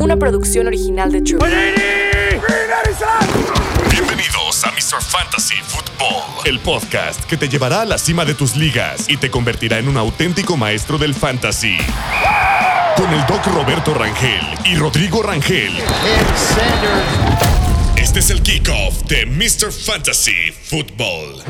una producción original de True. Bienvenidos a Mr. Fantasy Football, el podcast que te llevará a la cima de tus ligas y te convertirá en un auténtico maestro del fantasy. Con el doc Roberto Rangel y Rodrigo Rangel. Este es el kickoff de Mr. Fantasy Football.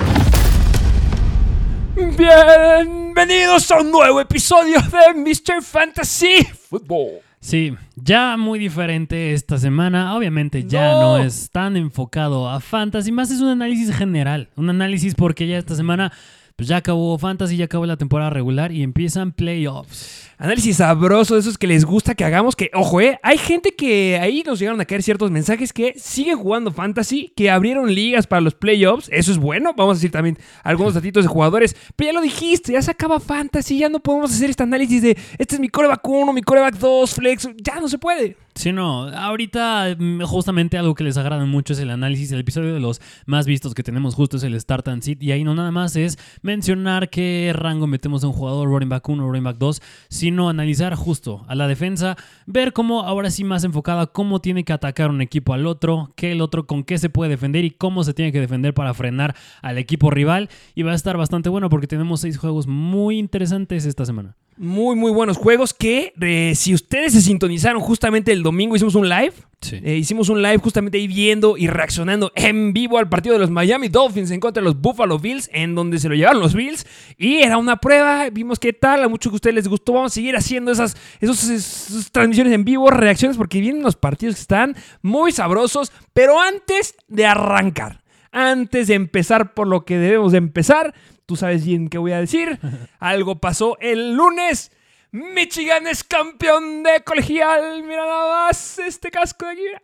Bienvenidos a un nuevo episodio de Mr. Fantasy Football. Sí, ya muy diferente esta semana. Obviamente ya No. no. es tan enfocado a fantasy, más es un análisis general. Un análisis porque ya esta semana pues ya acabó fantasy, ya acabó la temporada regular y empiezan playoffs. Análisis sabroso, de esos que les gusta que hagamos. Que, ojo, eh, hay gente que ahí nos llegaron a caer ciertos mensajes que siguen jugando fantasy, que abrieron ligas para los playoffs. Eso es bueno. Vamos a decir también algunos datitos de jugadores. Pero ya lo dijiste, ya se acaba fantasy. Ya no podemos hacer este análisis de este es mi coreback 1, mi coreback 2, flex. Ya no se puede. Sí, no, ahorita mm, justamente algo que les agrada mucho es el análisis. El episodio de los más vistos que tenemos justo es el Start and Sit. Y ahí no nada más es mencionar qué rango metemos a un jugador, running back 1, running back 2, sino analizar justo a la defensa, ver cómo ahora sí más enfocada, cómo tiene que atacar un equipo al otro, qué el otro, con qué se puede defender y cómo se tiene que defender para frenar al equipo rival. Y va a estar bastante bueno porque tenemos seis juegos muy interesantes esta semana. Muy, muy buenos juegos que eh, si ustedes se sintonizaron justamente el domingo, hicimos un live. Sí. Eh, hicimos un live justamente ahí viendo y reaccionando en vivo al partido de los Miami Dolphins en contra de los Buffalo Bills, en donde se lo llevaron los Bills. Y era una prueba, vimos qué tal, a muchos que a ustedes les gustó. Vamos a seguir haciendo esas, esos, esas transmisiones en vivo, reacciones, porque vienen unos partidos que están muy sabrosos. Pero antes de arrancar, antes de empezar por lo que debemos de empezar, tú sabes bien qué voy a decir. Algo pasó el lunes. Michigan es campeón de colegial. Mira nada más este casco de aquí. mira.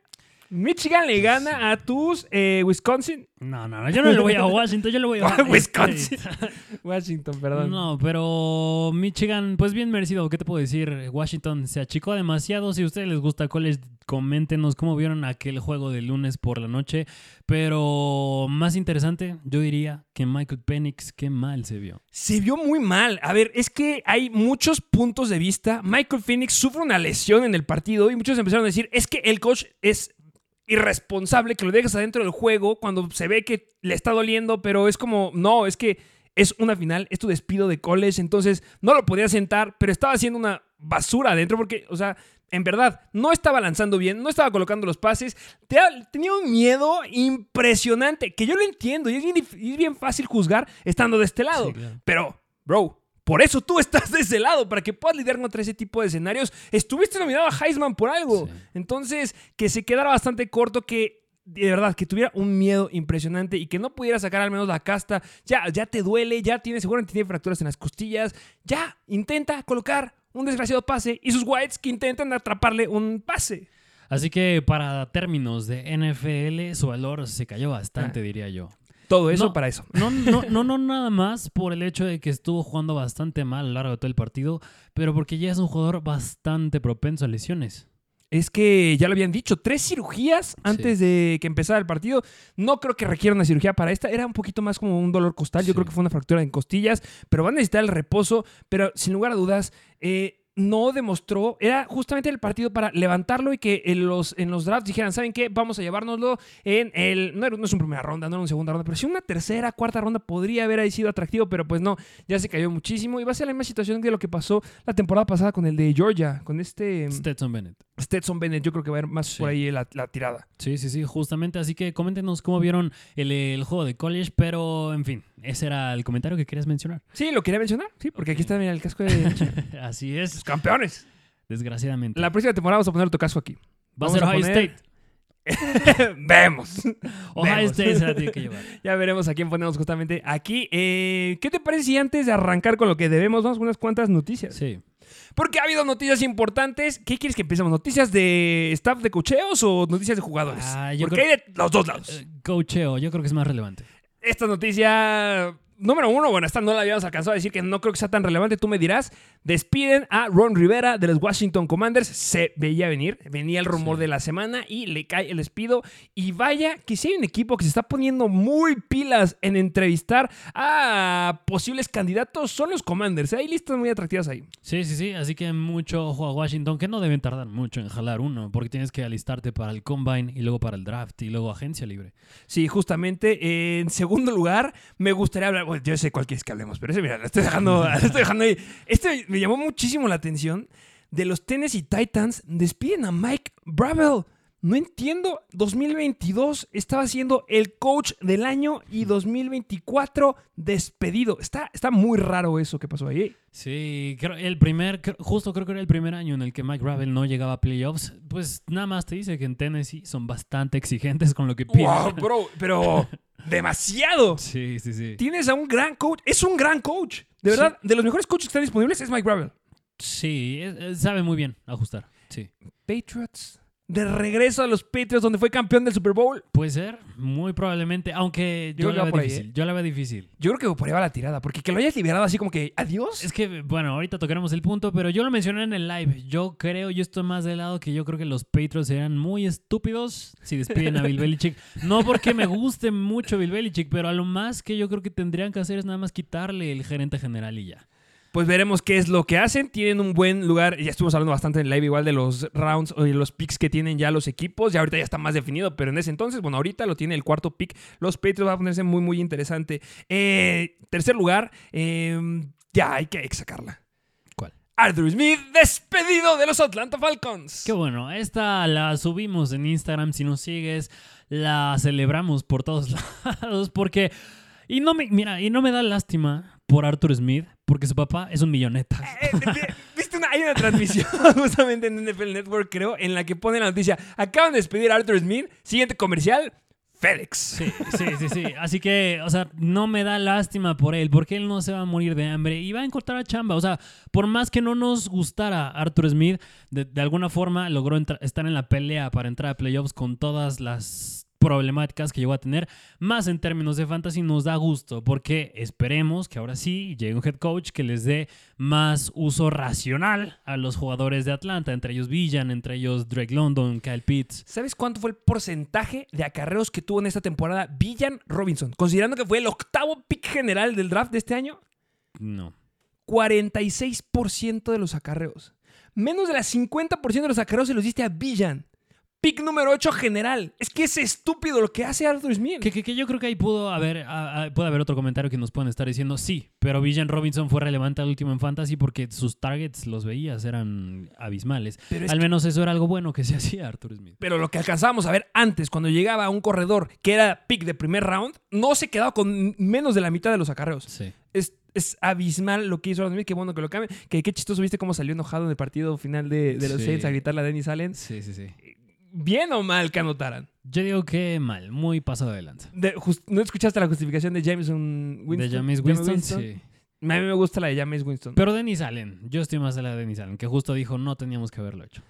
Michigan le gana a tus eh, Wisconsin. No, no, no, yo no le voy a Washington, yo le voy a Wisconsin. Washington, perdón. No, pero Michigan, pues bien merecido. ¿Qué te puedo decir? Washington se achicó demasiado. Si a ustedes les gusta college, coméntenos cómo vieron aquel juego de lunes por la noche. Pero más interesante, yo diría que Michael Penix, qué mal se vio. Se vio muy mal. A ver, es que hay muchos puntos de vista. Michael Phoenix sufre una lesión en el partido y muchos empezaron a decir, es que el coach es irresponsable que lo dejes adentro del juego cuando se ve que le está doliendo, pero es como, no, es que es una final, es tu despido de college, entonces no lo podía sentar, pero estaba haciendo una basura adentro porque, o sea, en verdad, no estaba lanzando bien, no estaba colocando los pases, te- tenía un miedo impresionante, que yo lo entiendo y es bien, es bien fácil juzgar estando de este lado, Sí, claro. pero, bro, por eso tú estás de ese lado, para que puedas lidiar contra ese tipo de escenarios. Estuviste nominado a Heisman por algo. Sí. Entonces, que se quedara bastante corto, que de verdad, que tuviera un miedo impresionante y que no pudiera sacar al menos la casta. Ya, ya te duele, ya tienes, seguramente tiene fracturas en las costillas. Ya, intenta colocar un desgraciado pase y sus whites que intentan atraparle un pase. Así que para términos de NFL, su valor se cayó bastante, Ah. diría yo. Todo eso No. para eso. No, no, no, no, nada más por el hecho de que estuvo jugando bastante mal a lo largo de todo el partido, pero porque ya es un jugador bastante propenso a lesiones. Es que ya lo habían dicho, tres cirugías antes de que empezara el partido. No creo que requiera una cirugía para esta. Era un poquito más como un dolor costal. Yo Sí. creo que fue una fractura en costillas, pero van a necesitar el reposo. Pero sin lugar a dudas, eh, no demostró. Era justamente el partido para levantarlo y que en los, en los drafts dijeran, ¿saben qué? Vamos a llevárnoslo en el. No, no es una primera ronda, no era una segunda ronda, pero sí una tercera, cuarta ronda podría haber sido atractivo, pero pues no, ya se cayó muchísimo. Y va a ser la misma situación de lo que pasó la temporada pasada con el de Georgia, con este. Stetson Bennett. Stetson Bennett, yo creo que va a ir más Sí. por ahí la, la tirada. Sí, sí, sí, justamente. Así que coméntenos cómo vieron el, el juego de college, pero en fin, ese era el comentario que querías mencionar. Sí, lo quería mencionar, sí, porque aquí está mira, el casco de Así los es, campeones. desgraciadamente. La próxima temporada vamos a poner tu casco aquí. Va a ser a Ohio poner- State. Vemos. Ohio. State se la tiene que llevar. Ya veremos a quién ponemos justamente aquí. Eh, ¿Qué te parece si antes de arrancar con lo que debemos, vamos con unas cuantas noticias? Sí. Porque ha habido noticias importantes. ¿Qué quieres que empecemos? ¿Noticias de staff de cocheos o noticias de jugadores? Ah, yo Porque creo- hay de los dos lados. Eh, coacheo, yo creo que es más relevante. Esta noticia número uno, bueno, esta no la habíamos alcanzado a decir que no creo que sea tan relevante, tú me dirás. Despiden a Ron Rivera de los Washington Commanders. Se veía venir, venía el rumor Sí. de la semana y le cae el despido. Y vaya que si hay un equipo que se está poniendo muy pilas en entrevistar a posibles candidatos, son los Commanders. Hay listas muy atractivas ahí. Sí, sí, sí. Así que mucho ojo a Washington, que no deben tardar mucho en jalar uno, porque tienes que alistarte para el combine y luego para el draft y luego agencia libre. Sí, justamente. En segundo lugar, me gustaría hablar. Bueno, yo sé cuál quieres que hablemos, pero ese, mira, lo estoy dejando, lo estoy dejando ahí. Este me llamó muchísimo la atención. De los Tennessee Titans, despiden a Mike Bravel. No entiendo. 2022 estaba siendo el coach del año y 2024 despedido. Está, está muy raro eso que pasó ahí. Sí, creo, el primer, justo creo que era el primer año en el que Mike Gravel no llegaba a playoffs. Pues nada más te dice que en Tennessee son bastante exigentes con lo que piden. Wow, bro, pero demasiado. Sí, sí, sí. Tienes a un gran coach. Es un gran coach. De verdad, de los mejores coaches que están disponibles es Mike Bravel. Sí, es- es- sabe muy bien ajustar. Sí. Patriots. De regreso a los Patriots, donde fue campeón del Super Bowl. Puede ser, muy probablemente, aunque Yo yo, la veo ahí, difícil. ¿eh? Yo la veo difícil. Yo creo que por ahí va la tirada, porque que lo hayas liberado así como que adiós. Es que, bueno, ahorita tocaremos el punto, pero yo lo mencioné en el live. Yo creo, yo estoy más del lado que yo creo que los Patriots eran muy estúpidos si despiden a Bill Belichick. No porque me guste mucho Bill Belichick, pero a lo más que yo creo que tendrían que hacer es nada más quitarle el gerente general y ya. Pues veremos qué es lo que hacen. Tienen un buen lugar. Ya estuvimos hablando bastante en live igual de los rounds o de los picks que tienen ya los equipos. Ya ahorita ya está más definido, pero en ese entonces, bueno, ahorita lo tiene el cuarto pick. Los Patriots va a ponerse muy, muy interesante. Eh, tercer lugar, eh, ya hay que sacarla. ¿Cuál? Arthur Smith despedido de los Atlanta Falcons. Qué bueno, esta la subimos en Instagram. Si nos sigues, la celebramos por todos lados. Porque. Y no me, mira, y no me da lástima por Arthur Smith, porque su papá es un milloneta. Eh, eh, ¿Viste una, hay una transmisión justamente en NFL Network, creo, en la que pone la noticia: acaban de despedir a Arthur Smith, siguiente comercial, FedEx. Sí, sí, sí, sí. Así que, o sea, no me da lástima por él, porque él no se va a morir de hambre y va a encontrar a chamba. O sea, por más que no nos gustara Arthur Smith, de, de alguna forma logró estar en la pelea para entrar a playoffs con todas las problemáticas que llegó a tener, más en términos de fantasy nos da gusto, porque esperemos que ahora sí llegue un head coach que les dé más uso racional a los jugadores de Atlanta, entre ellos Villan, entre ellos Drake London, Kyle Pitts. ¿Sabes cuánto fue el porcentaje de acarreos que tuvo en esta temporada Villan Robinson? Considerando que fue el octavo pick general del draft de este año, No. 46% de los acarreos. Menos de la 50% de los acarreos se los diste a Villan. Pick número 8 general. Es que es estúpido lo que hace Arthur Smith. Que, que- que yo creo que ahí pudo haber, a- a- puede haber otro comentario que nos pueden estar diciendo, sí, pero Villan Robinson fue relevante al último en Fantasy porque sus targets, los veías, eran abismales. Pero al que- menos eso era algo bueno que se hacía Arthur Smith. Pero lo que alcanzábamos a ver antes, cuando llegaba un corredor que era pick de primer round, no se quedaba con menos de la mitad de los acarreos. Sí. Es, es abismal lo que hizo Arthur Smith. Qué bueno que lo cambie. Que qué chistoso viste cómo salió enojado en el partido final de, de los Sí. Saints a gritarle a Dennis Allen. Sí, sí, sí. Bien o mal que anotaran. Yo digo que mal, muy pasado de lanza. De- ¿No escuchaste la justificación de Jameson Winston? de James Winston, sí. A mí me gusta la de James Winston. Pero Dennis Allen, yo estoy más de la de Dennis Allen, que justo dijo no teníamos que haberlo hecho.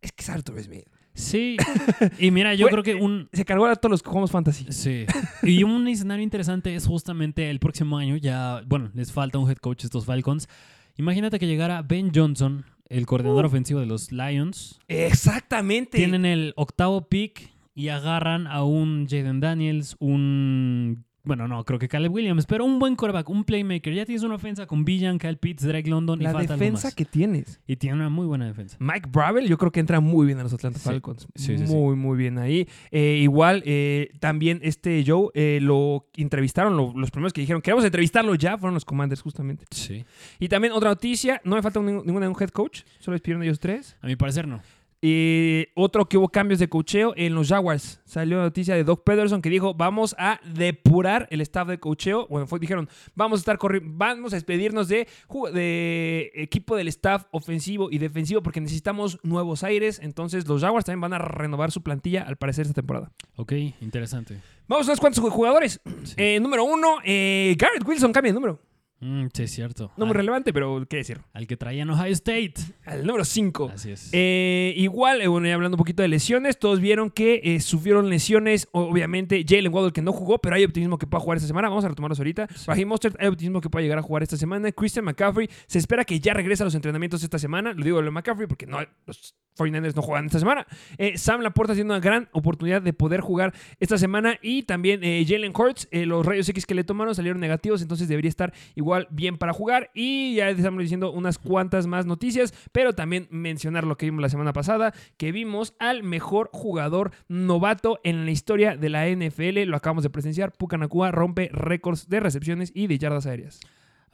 es que es Arthur Smith. Sí. Y mira, yo creo que un, Se cargó a todos los que jugamos fantasy. Sí. Y un escenario interesante es justamente el próximo año, ya, bueno, les falta un head coach a estos Falcons. Imagínate que llegara Ben Johnson, el coordinador ofensivo de los Lions. Exactamente. Tienen el octavo pick y agarran a un Jaden Daniels, un... Bueno, no, creo que Caleb Williams, pero un buen quarterback, un playmaker. Ya tienes una ofensa con Villan, Kyle Pitts, Drake London y la falta algo defensa más. que tienes. Y tiene una muy buena defensa. Mike Bravel, yo creo que entra muy bien a los Atlanta Sí. Falcons. Sí, sí, sí. muy, muy bien ahí. Eh, igual, eh, también este Joe eh, lo entrevistaron, lo- los primeros que dijeron, queremos entrevistarlo ya, fueron los Commanders justamente. Sí. Y también otra noticia, no me falta ningún, ningún head coach, solo despidieron ellos tres. A mi parecer no. Y otro que hubo cambios de cocheo en los Jaguars. Salió la noticia de Doc Pederson que dijo, vamos a depurar el staff de cocheo. Bueno, fue, dijeron, vamos a estar corri- vamos a despedirnos de, equipo del staff ofensivo y defensivo porque necesitamos nuevos aires. Entonces los Jaguars también van a renovar su plantilla al parecer esta temporada. Ok, interesante. Vamos a unos cuantos jugadores. Sí. Eh, número uno, eh, Garrett Wilson cambia de número. Mm, sí, es cierto. No muy relevante, pero qué decir. Al que traían Ohio State. Al número 5. Así es. Eh, igual, eh, bueno, ya hablando un poquito de lesiones, todos vieron que eh, sufrieron lesiones. Obviamente, Jalen Waddle que no jugó, pero hay optimismo que pueda jugar esta semana. Vamos a retomarlos ahorita. Raheem Mostert, hay optimismo que pueda llegar a jugar esta semana. Christian McCaffrey, se espera que ya regrese a los entrenamientos esta semana. Lo digo de McCaffrey porque no, los 49ers no juegan esta semana. Eh, Sam Laporta tiene una gran oportunidad de poder jugar esta semana. Y también Jalen Hurts, los rayos X que le tomaron salieron negativos, entonces debería estar igual bien para jugar. Y ya estamos diciendo unas cuantas más noticias, pero también mencionar lo que vimos la semana pasada, que vimos al mejor jugador novato en la historia de la NFL. Lo acabamos de presenciar. Puka Nakua rompe récords de recepciones y de yardas aéreas.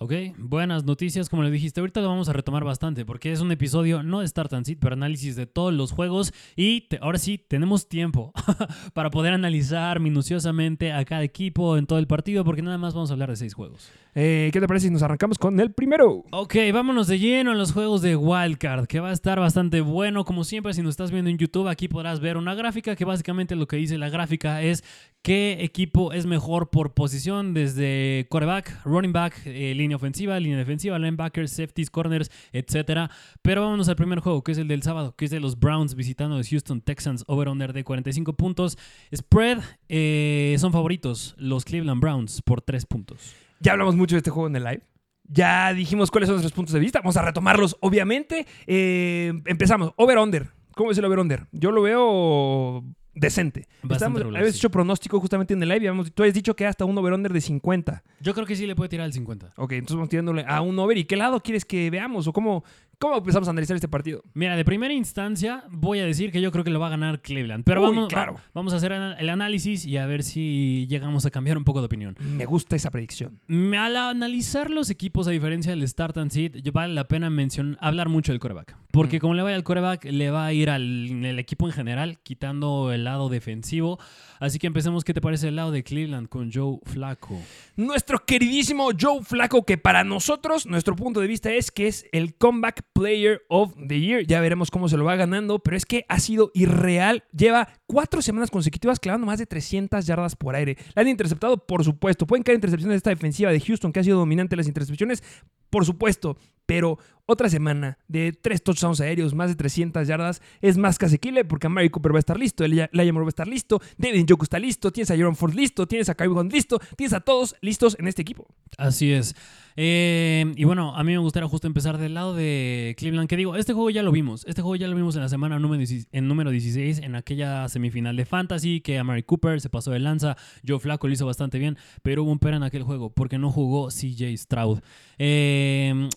Ok, buenas noticias, como le dijiste, ahorita lo vamos a retomar bastante porque es un episodio no de Start and Sit, pero análisis de todos los juegos y te- ahora sí tenemos tiempo para poder analizar minuciosamente a cada equipo en todo el partido porque nada más vamos a hablar de seis juegos. Eh, ¿Qué te parece si nos arrancamos con el primero? Ok, vámonos de lleno a los juegos de Wildcard, que va a estar bastante bueno. Como siempre, si nos estás viendo en YouTube, aquí podrás ver una gráfica que básicamente lo que dice la gráfica es qué equipo es mejor por posición, desde quarterback, running back, eh, línea ofensiva, línea defensiva, linebackers, safeties, corners, etc. Pero vámonos al primer juego, que es el del sábado, que es de los Browns visitando a los Houston Texans, over-under de 45 puntos. Spread, eh, son favoritos los Cleveland Browns por 3 puntos. Ya hablamos mucho de este juego en el live. Ya dijimos cuáles son nuestros puntos de vista. Vamos a retomarlos, obviamente. Eh, empezamos. Over-under. ¿Cómo es el over-under? Yo lo veo decente. Estamos, habías sí. hecho pronóstico justamente en el live. y habíamos- tú habías dicho que hasta un over-under de 50. Yo creo que sí le puede tirar el 50. Ok, entonces vamos tirándole a un over. ¿Y qué lado quieres que veamos? ¿O cómo, cómo empezamos a analizar este partido? Mira, de primera instancia voy a decir que yo creo que lo va a ganar Cleveland. Pero Uy, vamos, claro. va- vamos a hacer el análisis y a ver si llegamos a cambiar un poco de opinión. Me gusta esa predicción. Mm, Al analizar los equipos, a diferencia del Start and yo- vale la pena mencionar, hablar mucho del coreback. Porque Mm. como le vaya al coreback, le va a ir al el equipo en general, quitando el lado defensivo. Así que empecemos, ¿qué te parece el lado de Cleveland con Joe Flacco? Nuestro queridísimo Joe Flaco, que para nosotros, nuestro punto de vista es que es el Comeback Player of the Year. Ya veremos cómo se lo va ganando, pero es que ha sido irreal. Lleva cuatro semanas consecutivas clavando más de 300 yardas por aire. La han interceptado, por supuesto. Pueden caer intercepciones de esta defensiva de Houston, que ha sido dominante en las intercepciones, por supuesto. Pero otra semana de tres touchdowns aéreos, más de 300 yardas, es más que asequible porque Amari Cooper va a estar listo, Elijah va a estar listo, David Njoku está listo, tienes a Jerome Ford listo, tienes a Kyrie Hunt listo, tienes a todos listos en este equipo. Así es. Eh, y bueno, a mí me gustaría justo empezar del lado de Cleveland, que digo, este juego ya lo vimos. Este juego ya lo vimos en la semana número 16, en número 16, en aquella semifinal de Fantasy, que Amari Cooper se pasó de lanza, Joe Flaco lo hizo bastante bien, pero hubo un pero en aquel juego, porque no jugó CJ Stroud. Eh,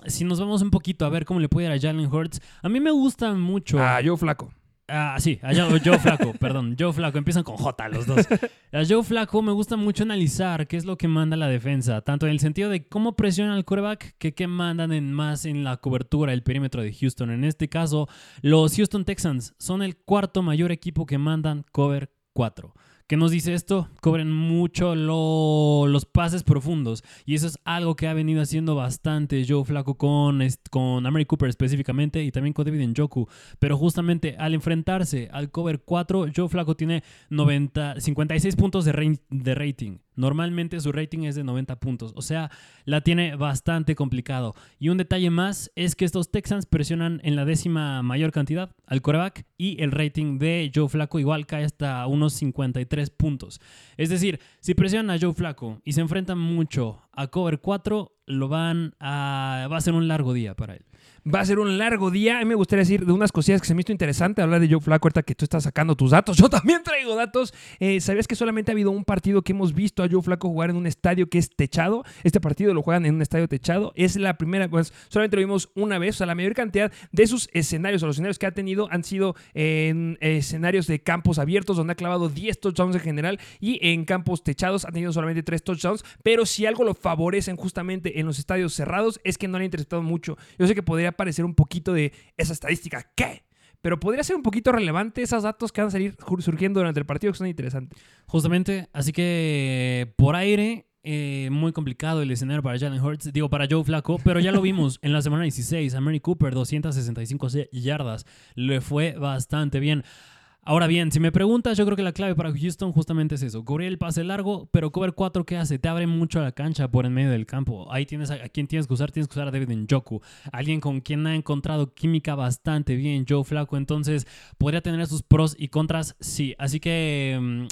si nos vamos un poquito a ver cómo le puede ir a Jalen Hurts, a mí me gusta mucho... Ah, Joe Flaco. Ah, sí, a Joe, Joe Flaco, perdón, Joe Flaco, empiezan con J los dos. A Joe Flaco me gusta mucho analizar qué es lo que manda la defensa, tanto en el sentido de cómo presiona al quarterback que qué mandan en más en la cobertura del perímetro de Houston. En este caso, los Houston Texans son el cuarto mayor equipo que mandan cover 4. ¿Qué nos dice esto? Cobren mucho lo- los pases profundos. Y eso es algo que ha venido haciendo bastante Joe Flaco con, con Amari Cooper específicamente y también con David Njoku. Pero justamente al enfrentarse al cover 4, Joe Flaco tiene 90, 56 puntos de, de rating. Normalmente su rating es de 90 puntos. O sea, la tiene bastante complicado. Y un detalle más es que estos Texans presionan en la décima mayor cantidad al coreback y el rating de Joe Flaco igual cae hasta unos 53 puntos. Es decir, si presionan a Joe Flaco y se enfrentan mucho a cover 4, lo van a va a ser un largo día para él. Va a ser un largo día. A mí me gustaría decir de unas cosillas que se me hizo interesante hablar de Joe Flaco ahorita que tú estás sacando tus datos. Yo también traigo datos. Eh, ¿Sabías que solamente ha habido un partido que hemos visto a Joe Flaco jugar en un estadio que es techado? Este partido lo juegan en un estadio techado. Es la primera, pues solamente lo vimos una vez. O sea, la mayor cantidad de sus escenarios o los escenarios que ha tenido han sido en escenarios de campos abiertos donde ha clavado 10 touchdowns en general y en campos techados ha tenido solamente 3 touchdowns. Pero si algo lo favorecen justamente en los estadios cerrados es que no le ha interceptado mucho. Yo sé que podría parecer un poquito de esa estadística. ¿Qué? Pero podría ser un poquito relevante esos datos que van a salir surgiendo durante el partido que son interesantes. Justamente, así que por aire, eh, muy complicado el escenario para Jalen Hurts, digo para Joe Flaco, pero ya lo vimos en la semana 16, a Mary Cooper 265 yardas, le fue bastante bien. Ahora bien, si me preguntas, yo creo que la clave para Houston justamente es eso. Cubrir el pase largo, pero cover 4, ¿qué hace? Te abre mucho la cancha por en medio del campo. Ahí tienes a, quien tienes que usar, tienes que usar a David Njoku. Alguien con quien ha encontrado química bastante bien, Joe Flaco. Entonces, podría tener sus pros y contras, sí. Así que... mm,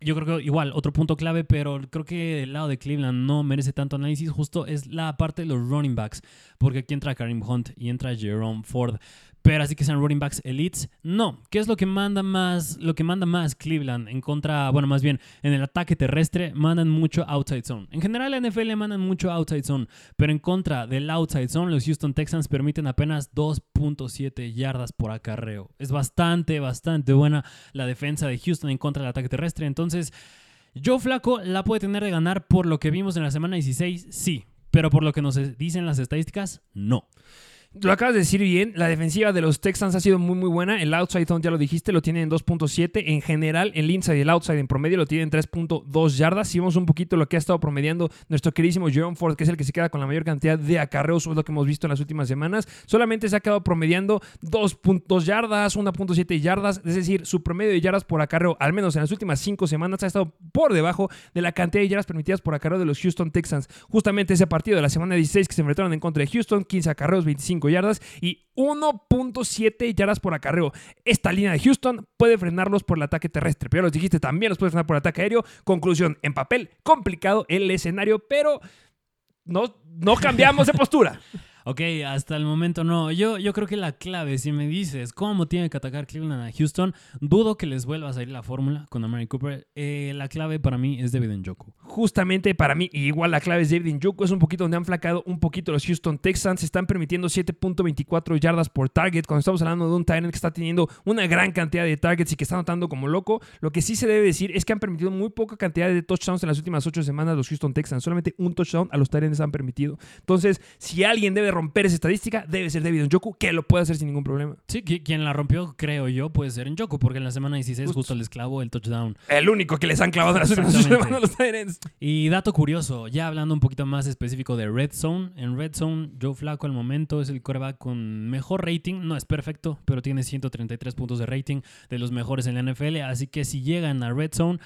yo creo que igual, otro punto clave, pero creo que el lado de Cleveland no merece tanto análisis. Justo es la parte de los running backs, porque aquí entra Karim Hunt y entra Jerome Ford. Pero así que sean running backs elites, no. ¿Qué es lo que manda más, lo que manda más Cleveland en contra, bueno, más bien en el ataque terrestre mandan mucho outside zone. En general la NFL mandan mucho outside zone, pero en contra del outside zone los Houston Texans permiten apenas 2.7 yardas por acarreo. Es bastante, bastante buena la defensa de Houston en contra del ataque terrestre. Entonces, Joe Flaco la puede tener de ganar por lo que vimos en la semana 16, sí. Pero por lo que nos dicen las estadísticas, no. Lo acabas de decir bien, la defensiva de los Texans ha sido muy muy buena. El outside zone, ya lo dijiste, lo tienen en 2.7. En general, el inside y el outside en promedio lo tienen en 3.2 yardas. Si vemos un poquito lo que ha estado promediando nuestro queridísimo Jerome Ford, que es el que se queda con la mayor cantidad de acarreos, es lo que hemos visto en las últimas semanas. Solamente se ha quedado promediando 2.2 yardas, 1.7 yardas. Es decir, su promedio de yardas por acarreo, al menos en las últimas 5 semanas, ha estado por debajo de la cantidad de yardas permitidas por acarreo de los Houston Texans. Justamente ese partido de la semana 16 que se enfrentaron en contra de Houston, 15 acarreos, 25 yardas y 1.7 yardas por acarreo. Esta línea de Houston puede frenarlos por el ataque terrestre. Pero los dijiste, también los puede frenar por el ataque aéreo. Conclusión, en papel, complicado el escenario, pero no, no cambiamos de postura. Ok, hasta el momento no. Yo, yo creo que la clave, si me dices cómo tiene que atacar Cleveland a Houston, dudo que les vuelva a salir la fórmula con Amari Cooper. Eh, la clave para mí es David Njoku. Justamente para mí, igual la clave es David Njoku, es un poquito donde han flacado un poquito los Houston Texans. Están permitiendo 7.24 yardas por target. Cuando estamos hablando de un Tyrant que está teniendo una gran cantidad de targets y que está anotando como loco, lo que sí se debe decir es que han permitido muy poca cantidad de touchdowns en las últimas ocho semanas los Houston Texans. Solamente un touchdown a los Tyrants han permitido. Entonces, si alguien debe romper esa estadística, debe ser David Njoku, que lo puede hacer sin ningún problema. Sí, qui- quien la rompió, creo yo, puede ser Njoku, porque en la semana 16 justo, les clavó el touchdown. El único que les han clavado en las últimas semanas los Tyrants. Y dato curioso, ya hablando un poquito más específico de Red Zone, en Red Zone Joe Flaco al momento es el coreback con mejor rating, no es perfecto, pero tiene 133 puntos de rating, de los mejores en la NFL, así que si llegan a Red Zone,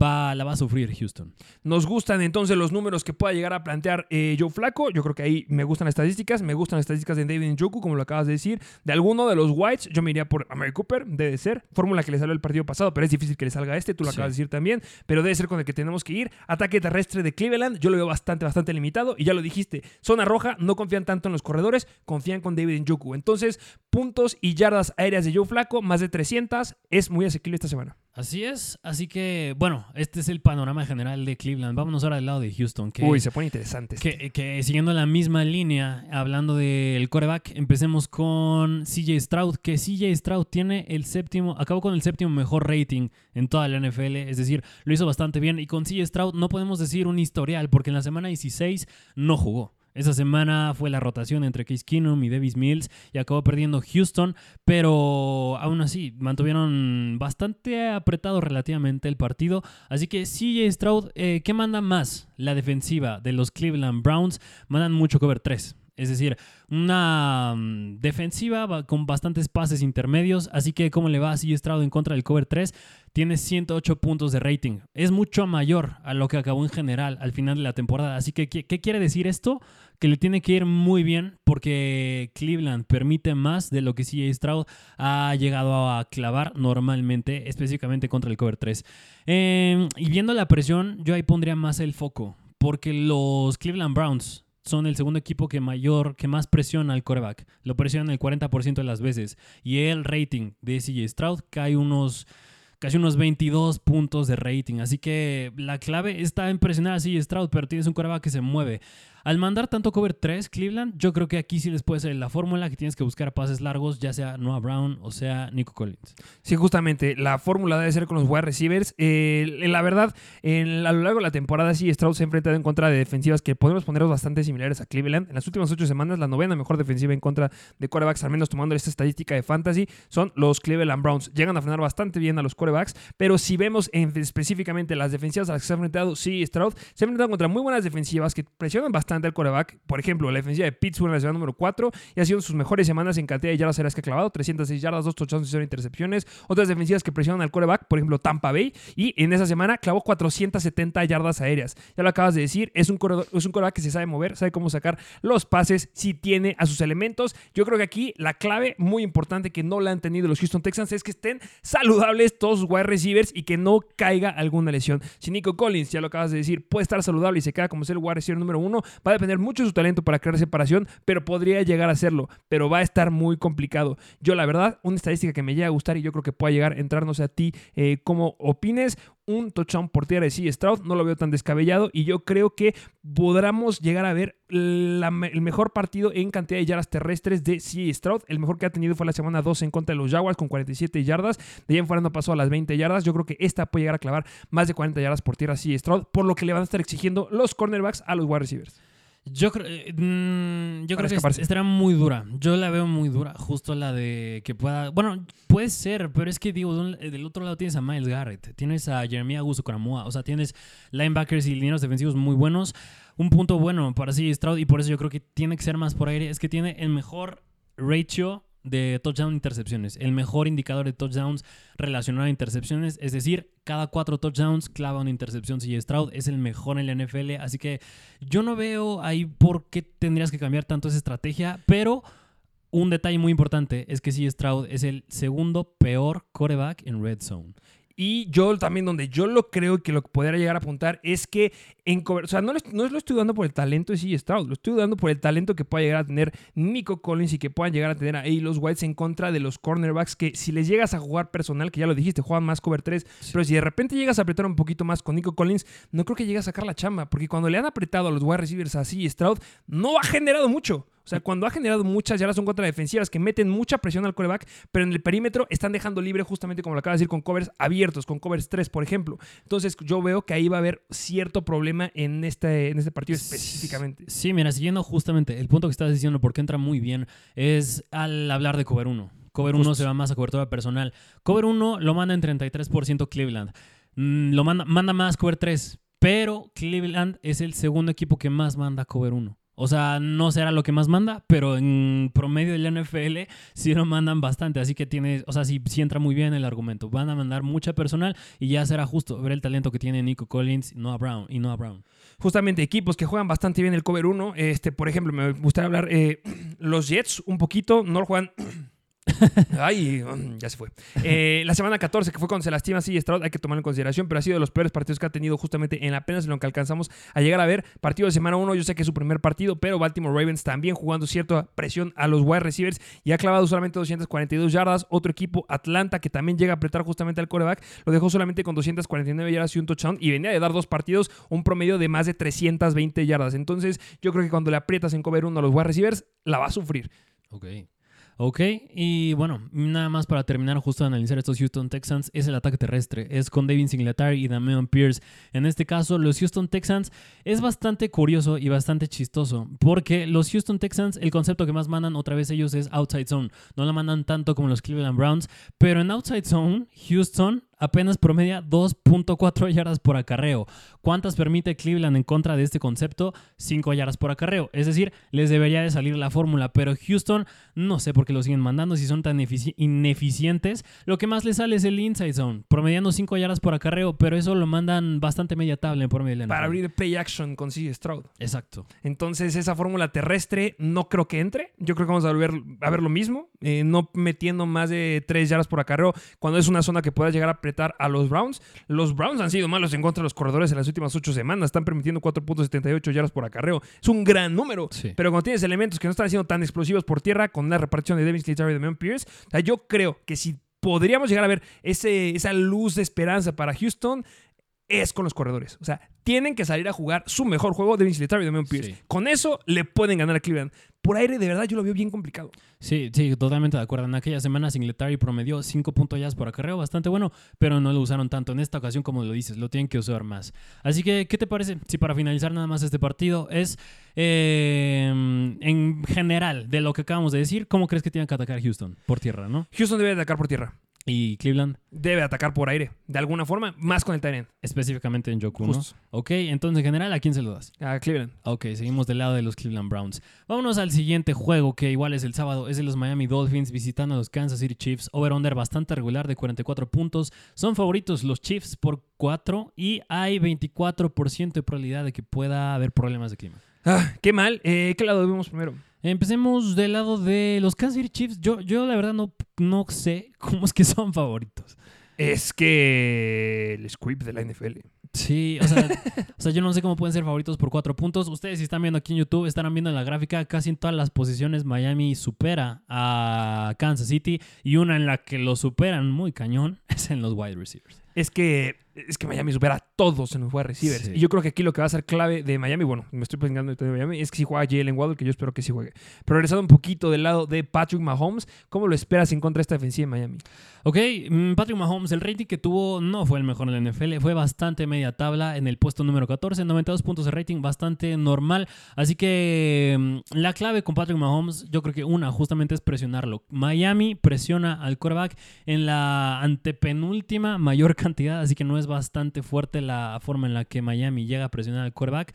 va, la va a sufrir Houston. Nos gustan entonces los números que pueda llegar a plantear eh, Joe Flaco. Yo creo que ahí me gustan las estadísticas. Me gustan las estadísticas de David Njoku, como lo acabas de decir. De alguno de los Whites, yo me iría por Amari Cooper. Debe ser. Fórmula que le salió el partido pasado, pero es difícil que le salga este. Tú lo Sí. acabas de decir también. Pero debe ser con el que tenemos que ir. Ataque terrestre de Cleveland. Yo lo veo bastante, bastante limitado. Y ya lo dijiste. Zona roja. No confían tanto en los corredores. Confían con David Njoku. Entonces, puntos y yardas aéreas de Joe Flaco, más de 300. Es muy asequible esta semana. Así es, así que bueno, este es el panorama general de Cleveland. Vámonos ahora del lado de Houston. Que, Uy, se pone interesante. este. que, que siguiendo la misma línea, hablando del coreback, empecemos con CJ Stroud, que CJ Stroud tiene el séptimo, acabó con el séptimo mejor rating en toda la NFL, es decir, lo hizo bastante bien. Y con CJ Stroud no podemos decir un historial, porque en la semana 16 no jugó. Esa semana fue la rotación entre Case Keenum y Davis Mills y acabó perdiendo Houston, pero aún así mantuvieron bastante apretado relativamente el partido. Así que CJ Stroud, eh, ¿qué manda más? La defensiva de los Cleveland Browns mandan mucho cover 3. Es decir, una mm, defensiva con bastantes pases intermedios. Así que, ¿cómo le va a CJ Stroud en contra del cover 3? Tiene 108 puntos de rating. Es mucho mayor a lo que acabó en general al final de la temporada. Así que, ¿qué, quiere decir esto? Que le tiene que ir muy bien porque Cleveland permite más de lo que CJ Stroud ha llegado a clavar normalmente, específicamente contra el cover 3. Eh, y viendo la presión, yo ahí pondría más el foco. Porque los Cleveland Browns son el segundo equipo que mayor, que más presiona al coreback. Lo presiona el 40% de las veces. Y el rating de CJ Stroud cae unos casi unos 22 puntos de rating. Así que la clave está en presionar a CJ Stroud, pero tienes un coreback que se mueve. Al mandar tanto cover 3, Cleveland, yo creo que aquí sí les puede ser la fórmula que tienes que buscar pases largos, ya sea Noah Brown o sea Nico Collins. Sí, justamente, la fórmula debe ser con los wide receivers. Eh, la verdad, en- a lo largo de la temporada, sí, Stroud se ha enfrentado en contra de defensivas que podemos ponerlos bastante similares a Cleveland. En las últimas ocho semanas, la novena mejor defensiva en contra de quarterbacks, al menos tomando esta estadística de fantasy, son los Cleveland Browns. Llegan a frenar bastante bien a los corebacks, pero si vemos en, específicamente las defensivas a las que se ha enfrentado, sí, Stroud se ha enfrentado contra muy buenas defensivas que presionan bastante al coreback. Por ejemplo, la defensiva de Pittsburgh en la semana número 4 y ha sido sus mejores semanas en cantidad de yardas aéreas que ha clavado, 306 yardas, 2 touchdowns y 0 intercepciones. Otras defensivas que presionan al coreback, por ejemplo, Tampa Bay, y en esa semana clavó 470 yardas aéreas. Ya lo acabas de decir, es un, corredor, es un coreback que se sabe mover, sabe cómo sacar los pases, si tiene a sus elementos. Yo creo que aquí la clave muy importante que no la han tenido los Houston Texans es que estén saludables todos sus wide receivers y que no caiga alguna lesión. Si Nico Collins, ya lo acabas de decir, puede estar saludable y se queda como ser el wide receiver número uno, va a depender mucho de su talento para crear separación, pero podría llegar a hacerlo, pero va a estar muy complicado. Yo la verdad, una estadística que me llega a gustar y yo creo que pueda llegar a entrarnos a ti eh, como opines, un touchdown por tierra de C. Stroud. No lo veo tan descabellado y yo creo que podamos llegar a ver el mejor partido en cantidad de yardas terrestres de C. Stroud. El mejor que ha tenido fue la semana 2 en contra de los Jaguars con 47 yardas. De ahí en fuera no pasó a las 20 yardas. Yo creo que esta puede llegar a clavar más de 40 yardas por tierra C. Stroud, por lo que le van a estar exigiendo los cornerbacks a los wide receivers. Yo creo, eh, mm, yo creo que estará muy dura. Yo la veo muy dura. Justo la de que pueda. Bueno, puede ser, pero es que digo, del otro lado tienes a Miles Garrett, tienes a Jeremy Augusto Coramoa, o sea, tienes linebackers y lineros defensivos muy buenos. Un punto bueno para sí Stroud, y por eso yo creo que tiene que ser más por aire, es que tiene el mejor ratio de touchdown intercepciones, el mejor indicador de touchdowns relacionado a intercepciones, es decir, cada cuatro touchdowns clava una intercepción si Stroud es el mejor en la NFL, así que yo no veo ahí por qué tendrías que cambiar tanto esa estrategia, pero un detalle muy importante es que si Stroud es el segundo peor quarterback en red zone. Y yo también, donde yo lo creo que lo que podría llegar a apuntar es que en o sea, no, no lo estoy dando por el talento de C. Stroud, lo estoy dando por el talento que pueda llegar a tener Nico Collins y que puedan llegar a tener a los Whites en contra de los cornerbacks que si les llegas a jugar personal, que ya lo dijiste, juegan más cover 3, pero si de repente llegas a apretar un poquito más con Nico Collins, no creo que llegue a sacar la chamba, porque cuando le han apretado a los wide receivers así Stroud, no ha generado mucho. O sea, cuando ha generado muchas yardas son contra defensivas que meten mucha presión al coreback, pero en el perímetro están dejando libre justamente como lo acaba de decir con covers abiertos, con covers 3, por ejemplo. Entonces yo veo que ahí va a haber cierto problema en este, en este partido específicamente. Sí, mira, siguiendo justamente el punto que estás diciendo, porque entra muy bien, es al hablar de cover 1. Cover 1 se va más a cobertura personal. Cover 1 lo manda en 33% Cleveland. Mm, lo manda, manda más cover 3, pero Cleveland es el segundo equipo que más manda cover 1. O sea, no será lo que más manda, pero en promedio del NFL sí lo mandan bastante. Así que tiene, o sea, sí, entra muy bien el argumento. Van a mandar mucha personal y ya será justo ver el talento que tiene Nico Collins Noah Brown, y Noah Brown. Justamente equipos que juegan bastante bien el cover 1. Este, por ejemplo, me gustaría hablar eh, los Jets un poquito. No lo juegan Ay, mm, ya se fue. Eh, la semana 14, que fue cuando se lastima sí, Stroud, hay que tomarlo en consideración, pero ha sido de los peores partidos que ha tenido justamente en apenas en lo que alcanzamos a llegar a ver. Partido de semana 1, yo sé que es su primer partido, pero Baltimore Ravens también jugando cierta presión a los wide receivers y ha clavado solamente 242 yardas. Otro equipo, Atlanta, que también llega a apretar justamente al coreback, lo dejó solamente con 249 yardas y un touchdown y venía de dar dos partidos, un promedio de más de 320 yardas. Entonces, yo creo que cuando le aprietas en cover 1 a los wide receivers, la va a sufrir. Ok. Ok, y bueno, nada más para terminar justo de analizar estos Houston Texans es el ataque terrestre, es con David Singletary y Damian Pierce. En este caso, los Houston Texans es bastante curioso y bastante chistoso, porque los Houston Texans, el concepto que más mandan otra vez ellos es outside zone, no la mandan tanto como los Cleveland Browns, pero en outside zone, Houston apenas promedia 2.4 yardas por acarreo. ¿Cuántas permite Cleveland en contra de este concepto? 5 yardas por acarreo. Es decir, les debería de salir la fórmula, pero Houston no sé por qué lo siguen mandando si son tan ineficientes. Lo que más les sale es el inside zone, promediando 5 yardas por acarreo, pero eso lo mandan bastante media tabla en por medio Para abrir play action consigue Stroud. Exacto. Entonces esa fórmula terrestre no creo que entre. Yo creo que vamos a volver a ver lo mismo, eh, no metiendo más de 3 yardas por acarreo cuando es una zona que pueda llegar a a los Browns. Los Browns han sido malos en contra de los corredores en las últimas ocho semanas. Están permitiendo 4.78 yardas por acarreo. Es un gran número. Pero cuando tienes elementos que no están siendo tan explosivos por tierra, con la repartición de Devin Singletary y de Pierce, yo creo que si podríamos llegar a ver ese, esa luz de esperanza para Houston, es con los corredores. O sea, tienen que salir a jugar su mejor juego de Singletary y de Pierce. Con eso le pueden ganar a Cleveland. Por aire, de verdad, yo lo veo bien complicado. Sí, sí, totalmente de acuerdo. En aquella semana Singletary promedió 5 puntos ya por acarreo, bastante bueno, pero no lo usaron tanto. En esta ocasión, como lo dices, lo tienen que usar más. Así que, ¿qué te parece? Si para finalizar nada más este partido es, eh, en general, de lo que acabamos de decir, ¿cómo crees que tienen que atacar Houston? Por tierra, ¿no? Houston debe atacar por tierra. ¿Y Cleveland? Debe atacar por aire, de alguna forma, más con el Tyrant. Específicamente en Joku, ¿no? Ok, entonces en general, ¿a quién se lo das? A Cleveland. Ok, seguimos del lado de los Cleveland Browns. Vámonos al siguiente juego, que igual es el sábado, es de los Miami Dolphins visitando a los Kansas City Chiefs. Over-under bastante regular de 44 puntos. Son favoritos los Chiefs por 4 y hay 24% de probabilidad de que pueda haber problemas de clima. Ah, qué mal. Eh, ¿Qué lado vemos primero? Empecemos del lado de los Kansas City Chiefs. Yo, yo la verdad no, no sé cómo es que son favoritos. Es que el script de la NFL. Sí, o sea, o sea, yo no sé cómo pueden ser favoritos por cuatro puntos. Ustedes si están viendo aquí en YouTube, estarán viendo en la gráfica, casi en todas las posiciones Miami supera a Kansas City y una en la que lo superan muy cañón es en los wide receivers. Es que, es que Miami supera a todos en los wide receivers. Sí. Y yo creo que aquí lo que va a ser clave de Miami, bueno, me estoy pensando de Miami, es que si juega Jalen Waddle, que yo espero que sí juegue. Pero regresando un poquito del lado de Patrick Mahomes, ¿cómo lo esperas en contra de esta defensiva de Miami? Ok, mm, Patrick Mahomes, el rating que tuvo no fue el mejor en la NFL, fue bastante media tabla en el puesto número 14, 92 puntos de rating, bastante normal. Así que mm, la clave con Patrick Mahomes, yo creo que una justamente es presionarlo. Miami presiona al quarterback en la antepenúltima mayor cantidad, así que no es bastante fuerte la forma en la que Miami llega a presionar al quarterback.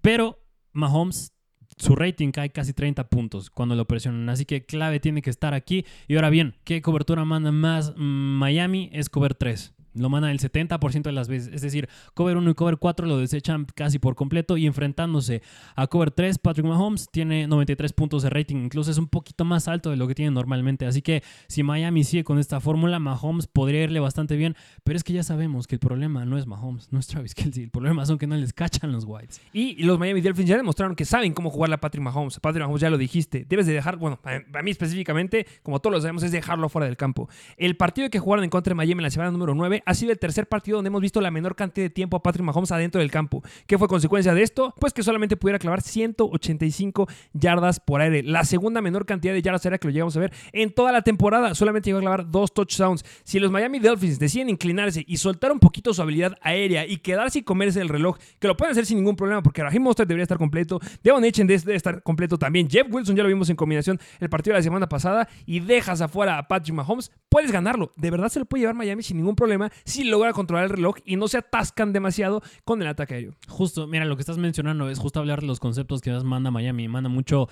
Pero Mahomes su rating cae casi 30 puntos cuando lo presionan. Así que clave tiene que estar aquí. Y ahora bien, ¿qué cobertura manda más Miami? Es cover 3. Lo manda el 70% de las veces. Es decir, cover 1 y cover 4 lo desechan casi por completo. Y enfrentándose a cover 3, Patrick Mahomes tiene 93 puntos de rating. Incluso es un poquito más alto de lo que tiene normalmente. Así que si Miami sigue con esta fórmula, Mahomes podría irle bastante bien. Pero es que ya sabemos que el problema no es Mahomes, no es Travis Kelsey. El problema son que no les cachan los Whites. Y los Miami Dolphins ya demostraron que saben cómo jugarle a Patrick Mahomes. Patrick Mahomes ya lo dijiste. Debes de dejar, bueno, para mí específicamente, como todos lo sabemos, es dejarlo fuera del campo. El partido que jugaron en contra de Miami en la semana número 9 ha sido el tercer partido donde hemos visto la menor cantidad de tiempo a Patrick Mahomes adentro del campo. ¿Qué fue consecuencia de esto? Pues que solamente pudiera clavar 185 yardas por aire. La segunda menor cantidad de yardas aéreas que lo llegamos a ver en toda la temporada. Solamente llegó a clavar dos touchdowns. Si los Miami Dolphins deciden inclinarse y soltar un poquito su habilidad aérea y quedarse y comerse el reloj, que lo pueden hacer sin ningún problema porque Raheem Mostert debería estar completo, Devon Hitchen debe estar completo también. Jeff Wilson ya lo vimos en combinación el partido de la semana pasada y dejas afuera a Patrick Mahomes, puedes ganarlo. De verdad se lo puede llevar Miami sin ningún problema si logra controlar el reloj y no se atascan demasiado con el ataque aéreo. Justo, mira, lo que estás mencionando es justo hablar de los conceptos que manda Miami. Manda mucho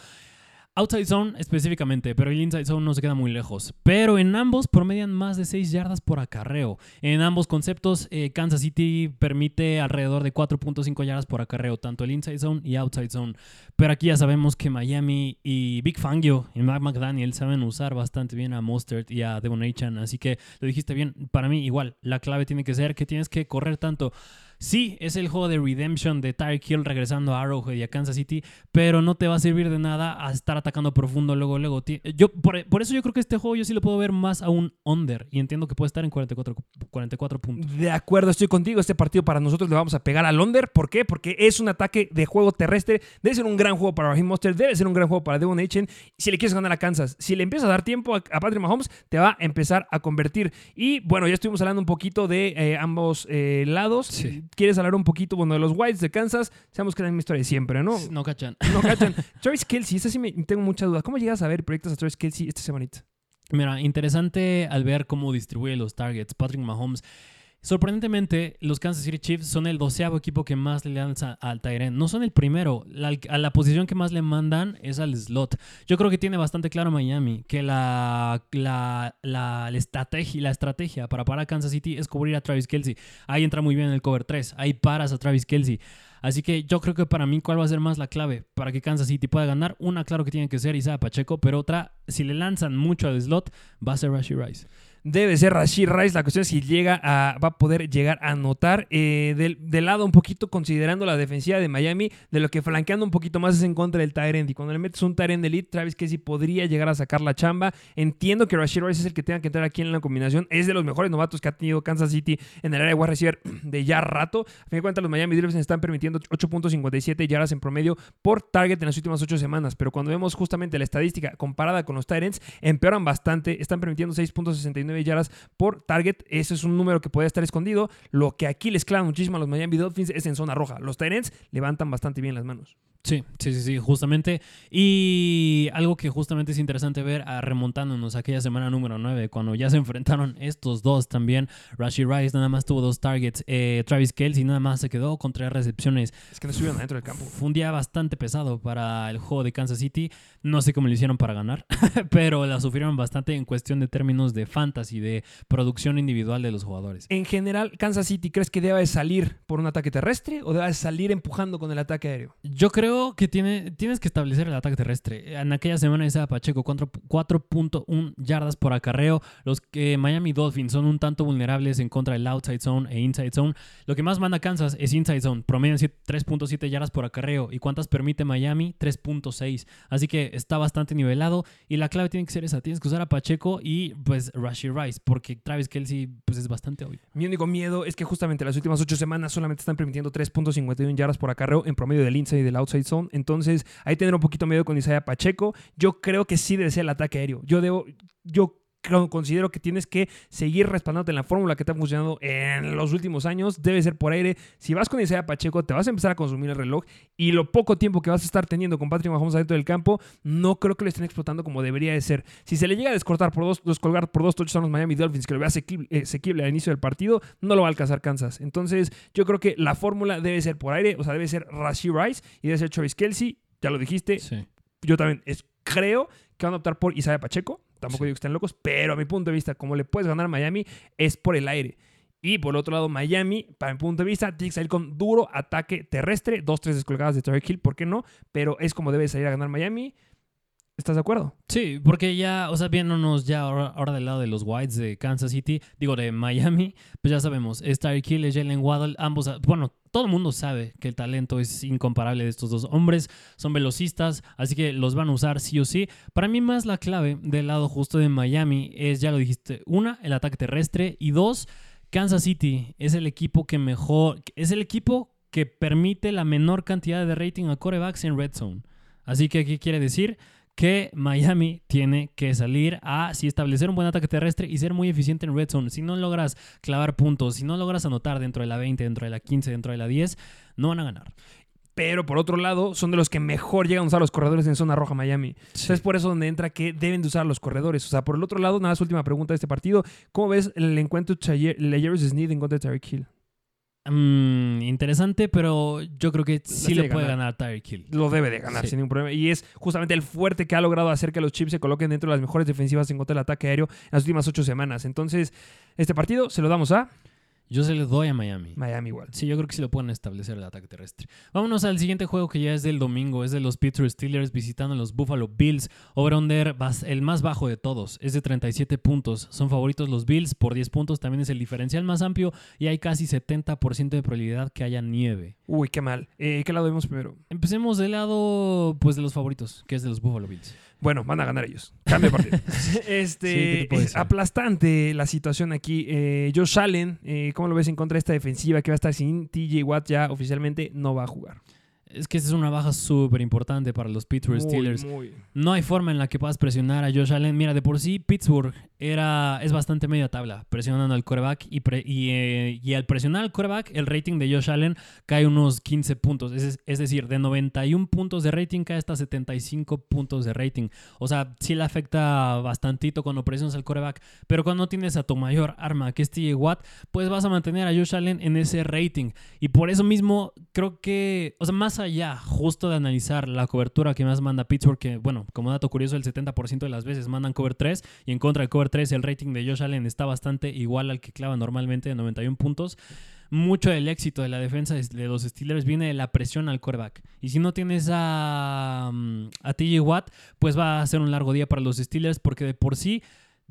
outside zone específicamente, pero el inside zone no se queda muy lejos. Pero en ambos promedian más de 6 yardas por acarreo. En ambos conceptos, eh, Kansas City permite alrededor de 4.5 yardas por acarreo, tanto el inside zone y outside zone. Pero aquí ya sabemos que Miami y Big Fangio y Mac McDaniel saben usar bastante bien a Mostert y a Devon Achan. Así que lo dijiste bien. Para mí, igual, la clave tiene que ser que tienes que correr tanto. Sí, es el juego de redemption de Tyreek Hill regresando a Arrowhead y a Kansas City, pero no te va a servir de nada a estar atacando profundo luego, luego. Yo, por, por eso yo creo que este juego yo sí lo puedo ver más a un under y entiendo que puede estar en 44, 44 puntos. De acuerdo, estoy contigo. Este partido para nosotros le vamos a pegar al under. ¿Por qué? Porque es un ataque de juego terrestre. Debe ser un gran juego para Raheem Mostert. Debe ser un gran juego para Devon Achen. Si le quieres ganar a Kansas, si le empiezas a dar tiempo a, a Patrick Mahomes, te va a empezar a convertir. Y bueno, ya estuvimos hablando un poquito de eh, ambos eh, lados. Sí. ¿Quieres hablar un poquito, bueno, de los Whites de Kansas? Sabemos que la misma historia de siempre, ¿no? No cachan. No cachan. Travis Kelsey, esta sí me tengo mucha duda. ¿Cómo llegas a ver proyectos a Travis Kelsey esta semanita? Mira, interesante al ver cómo distribuye los targets Patrick Mahomes. Sorprendentemente, los Kansas City Chiefs son el doceavo equipo que más le lanza al Tyrant. No son el primero. La, a la posición que más le mandan es al slot. Yo creo que tiene bastante claro Miami que la, la, la, estrategia para parar a Kansas City es cubrir a Travis Kelsey. Ahí entra muy bien el cover 3. Ahí paras a Travis Kelsey. Así que yo creo que para mí, ¿cuál va a ser más la clave para que Kansas City pueda ganar? Una, claro que tiene que ser Isaiah Pacheco, pero otra, si le lanzan mucho al slot, va a ser Rashi Rice. Debe ser Rashid Rice. La cuestión es si llega a, va a poder llegar a anotar eh, del, del lado un poquito, considerando la defensiva de Miami, de lo que flanqueando un poquito más es en contra del Tyrant. Y cuando le metes un Tyrant de elite, Travis Kelsey podría llegar a sacar la chamba. Entiendo que Rashid Rice es el que tenga que entrar aquí en la combinación. Es de los mejores novatos que ha tenido Kansas City en el área de wide receiver de ya rato. A fin de cuentas, los Miami Dolphins están permitiendo 8.57 yardas en promedio por target en las últimas 8 semanas. Pero cuando vemos justamente la estadística comparada con los Tyrants, empeoran bastante. Están permitiendo 6.69 por target. Ese es un número que puede estar escondido. Lo que aquí les clava muchísimo a los Miami Dolphins es en zona roja. Los Tyrants levantan bastante bien las manos. Sí, sí, sí, sí, justamente. Y algo que justamente es interesante ver, ah, remontándonos a aquella semana número 9, cuando ya se enfrentaron estos dos también. Rashi Rice nada más tuvo dos targets. eh, Travis Kelsey nada más se quedó con tres recepciones. Es que no estuvieron adentro del campo. Fue un día bastante pesado para el juego de Kansas City. No sé cómo lo hicieron para ganar, pero la sufrieron bastante en cuestión de términos de fantasy, de producción individual de los jugadores. En general, Kansas City, ¿crees que debe salir por un ataque terrestre o debe salir empujando con el ataque aéreo? Yo creo que tiene, tienes que establecer el ataque terrestre. En aquella semana Isaiah Pacheco, cuatro- 4.1 yardas por acarreo. Los que Miami Dolphins son un tanto vulnerables en contra del outside zone e inside zone. Lo que más manda Kansas es inside zone. Promedian siete- 3.7 yardas por acarreo. ¿Y cuántas permite Miami? 3.6. Así que está bastante nivelado. Y la clave tiene que ser esa. Tienes que usar a Pacheco y pues Rashi Rice. Porque Travis Kelsey pues es bastante obvio. Mi único miedo es que justamente las últimas ocho semanas solamente están permitiendo 3.51 yardas por acarreo en promedio del inside y del outside zone. Entonces, ahí tener un poquito miedo con Isaiah Pacheco. Yo creo que sí debe ser el ataque aéreo. Yo debo, yo considero que tienes que seguir respaldándote en la fórmula que te ha funcionado en los últimos años. Debe ser por aire. Si vas con Isaiah Pacheco, te vas a empezar a consumir el reloj. Y lo poco tiempo que vas a estar teniendo con Patrick Mahomes adentro del campo, no creo que lo estén explotando como debería de ser. Si se le llega a descortar por dos, descolgar por dos touchdowns a los Miami Dolphins, que lo vea asequible, asequible al inicio del partido, no lo va a alcanzar Kansas. Entonces, yo creo que la fórmula debe ser por aire, o sea, debe ser Rashi Rice y debe ser Travis Kelsey. Ya lo dijiste, Sí. yo también es- creo que van a optar por Isaiah Pacheco. Tampoco digo que estén locos, pero a mi punto de vista, como le puedes ganar a Miami, es por el aire. Y por el otro lado, Miami, para mi punto de vista, tiene que salir con duro ataque terrestre, dos, tres descolgadas de Tyreek Hill, ¿por qué no? Pero es como debe salir a ganar Miami. ¿Estás de acuerdo? Sí, porque ya, o sea, viéndonos ya ahora, ahora del lado de los Whites de Kansas City, digo de Miami, pues ya sabemos, es Tyreek Hill, es Jalen Waddle, ambos, bueno, todo el mundo sabe que el talento es incomparable de estos dos hombres, son velocistas, así que los van a usar sí o sí. Para mí más la clave del lado justo de Miami es, ya lo dijiste, una, el ataque terrestre y dos, Kansas City es el equipo que mejor, es el equipo que permite la menor cantidad de rating a corebacks en red zone. Así que, ¿qué quiere decir? Que Miami tiene que salir a sí establecer un buen ataque terrestre y ser muy eficiente en red zone. Si no logras clavar puntos, si no logras anotar dentro de la 20, dentro de la 15, dentro de la 10, no van a ganar. Pero por otro lado, son de los que mejor llegan a usar los corredores en zona roja Miami. Es por eso donde entra que deben de usar los corredores. O sea, por el otro lado, nada más última pregunta de este partido. ¿Cómo ves el encuentro de Legers Sneed en contra de Tyreek Hill? Mm, interesante, pero yo creo que sí que puede ganar. ganar Tyreek Hill. Lo debe de ganar Sí. sin ningún problema. Y es justamente el fuerte que ha logrado hacer que los Chips se coloquen dentro de las mejores defensivas en contra del ataque aéreo en las últimas ocho semanas. Entonces, este partido se lo damos a Yo se lo doy a Miami. Miami igual. Sí, yo creo que sí lo pueden establecer el ataque terrestre. Vámonos al siguiente juego que ya es del domingo. Es de los Pittsburgh Steelers visitando a los Buffalo Bills. Over-under, el más bajo de todos. Es de 37 puntos. Son favoritos los Bills por 10 puntos. También es el diferencial más amplio y hay casi 70% de probabilidad que haya nieve. Uy, qué mal. Eh, ¿Qué lado vemos primero? Empecemos del lado pues de los favoritos, que es de los Buffalo Bills. Bueno, van a ganar ellos. Cambio de partido. este, aplastante la situación aquí. Eh, Josh Allen, eh, ¿cómo lo ves en contra de esta defensiva que va a estar sin TJ Watt? Ya oficialmente no va a jugar. Es que esa es una baja súper importante para los Pittsburgh Muy, Steelers. muy. No hay forma en la que puedas presionar a Josh Allen. Mira, de por sí Pittsburgh era, es bastante media tabla presionando al quarterback y, pre- y, eh, y al presionar al quarterback el rating de Josh Allen cae unos 15 puntos. Es, es decir, de 91 puntos de rating cae hasta 75 puntos de rating. O sea, sí le afecta bastantito cuando presionas al quarterback, pero cuando tienes a tu mayor arma, que es TJ Watt, pues vas a mantener a Josh Allen en ese rating. Y por eso mismo creo que, o sea, más allá justo de analizar la cobertura que más manda Pittsburgh, que bueno, como dato curioso, el 70% de las veces mandan cover 3 y en contra del cover 3 el rating de Josh Allen está bastante igual al que clava normalmente de 91 puntos. Mucho del éxito de la defensa de los Steelers viene de la presión al quarterback. Y si no tienes a, mm, a TJ Watt, pues va a ser un largo día para los Steelers porque de por sí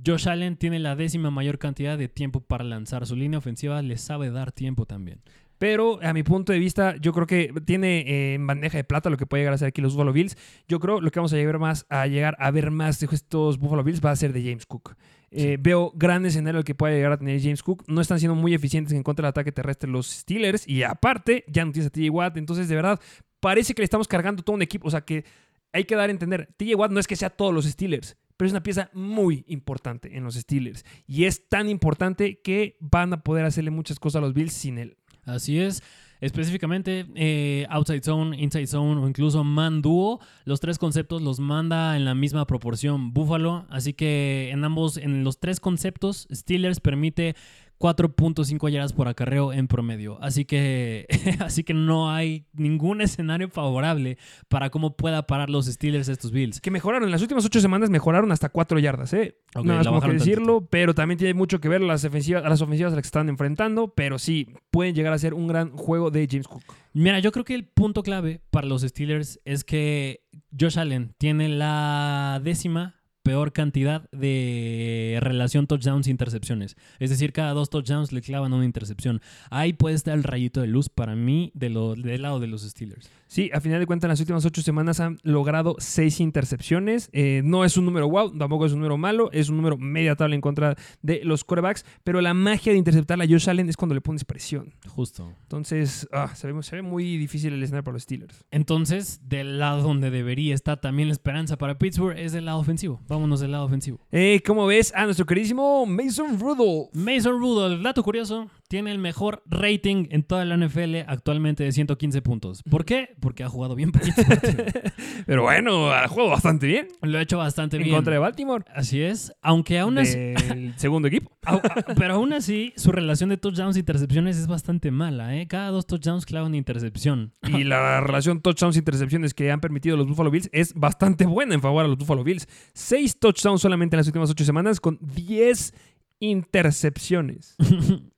Josh Allen tiene la décima mayor cantidad de tiempo para lanzar. Su línea ofensiva le sabe dar tiempo también. Pero a mi punto de vista, yo creo que tiene eh, en bandeja de plata lo que puede llegar a ser aquí los Buffalo Bills. Yo creo lo que vamos a llegar más a llegar a ver más de estos Buffalo Bills va a ser de James Cook. Eh, Veo gran escenario que puede llegar a tener James Cook. No están siendo muy eficientes en contra del ataque terrestre los Steelers. Y aparte, ya no tienes a TJ Watt. Entonces, de verdad, parece que le estamos cargando todo un equipo. O sea, que hay que dar a entender. TJ Watt no es que sea todos los Steelers. Pero es una pieza muy importante en los Steelers. Y es tan importante que van a poder hacerle muchas cosas a los Bills sin él. Así es. Específicamente, eh, outside zone, inside zone o incluso man duo, los tres conceptos los manda en la misma proporción Buffalo. Así que en ambos, en los tres conceptos, Steelers permite 4.5 yardas por acarreo en promedio. Así que, así que no hay ningún escenario favorable para cómo pueda parar los Steelers estos Bills. Que mejoraron, en las últimas ocho semanas mejoraron hasta 4 yardas, ¿eh? Ok, no la es como que decirlo, pero también tiene mucho que ver las ofensivas, las ofensivas a las que están enfrentando, pero sí, pueden llegar a ser un gran juego de James Cook. Mira, yo creo que el punto clave para los Steelers es que Josh Allen tiene la décima peor cantidad de relación touchdowns-intercepciones. Es decir, cada dos touchdowns le clavan una intercepción. Ahí puede estar el rayito de luz para mí de lo, del lado de los Steelers. Sí, a final de cuentas, en las últimas ocho semanas han logrado seis intercepciones. Eh, no es un número wow, tampoco es un número malo, es un número media tabla en contra de los quarterbacks, pero la magia de interceptar a Josh Allen es cuando le pones presión. Justo. Entonces, ah, se, ve, se ve muy difícil el escenario para los Steelers. Entonces, del lado donde debería estar también la esperanza para Pittsburgh es del lado ofensivo. Vámonos del lado ofensivo. Eh, ¿Cómo ves a nuestro queridísimo Mason Rudolph? Mason Rudolph, dato curioso, tiene el mejor rating en toda la NFL actualmente de 115 puntos. ¿Por qué? Porque ha jugado bien. Pero bueno, ha jugado bastante bien Lo ha hecho bastante en bien. contra de Baltimore. Así es, aunque aún así, Del segundo equipo. au- a- pero aún así su relación de touchdowns e intercepciones es bastante mala, ¿eh? Cada dos touchdowns clava una intercepción. Y la relación touchdowns-intercepciones que han permitido los Buffalo Bills es bastante buena en favor a los Buffalo Bills. Seis touchdowns solamente en las últimas ocho semanas con 10 intercepciones.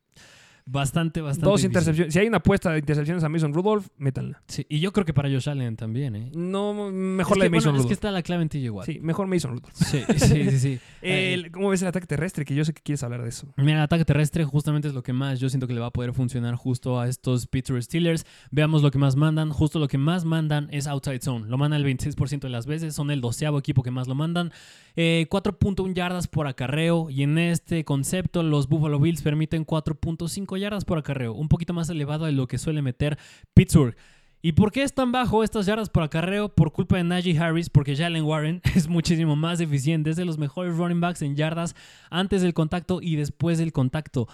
Bastante, bastante. Dos intercepciones. Si hay una apuesta de intercepciones a Mason Rudolph, métanla. Sí, y yo creo que para Josh Allen también, ¿eh? No, mejor Es la de Mason bueno, es que Rudolph. está la clave en TJ Watt. Sí, mejor Mason Rudolph. Sí, sí, sí. sí. El- ¿Cómo ves el ataque terrestre? Que yo sé que quieres hablar de eso. Mira, el ataque terrestre justamente es lo que más yo siento que le va a poder funcionar justo a estos Pittsburgh Steelers. Veamos lo que más mandan. Justo lo que más mandan es outside zone. Lo mandan el 26% de las veces. Son el doceavo equipo que más lo mandan. Eh, 4.1 yardas por acarreo. Y en este concepto, los Buffalo Bills permiten 4.5 yardas por acarreo. Un poquito más elevado de lo que suele meter Pittsburgh. ¿Y por qué es tan bajo estas yardas por acarreo? Por culpa de Najee Harris, porque Jalen Warren es muchísimo más eficiente. Es de los mejores running backs en yardas antes del contacto y después del contacto.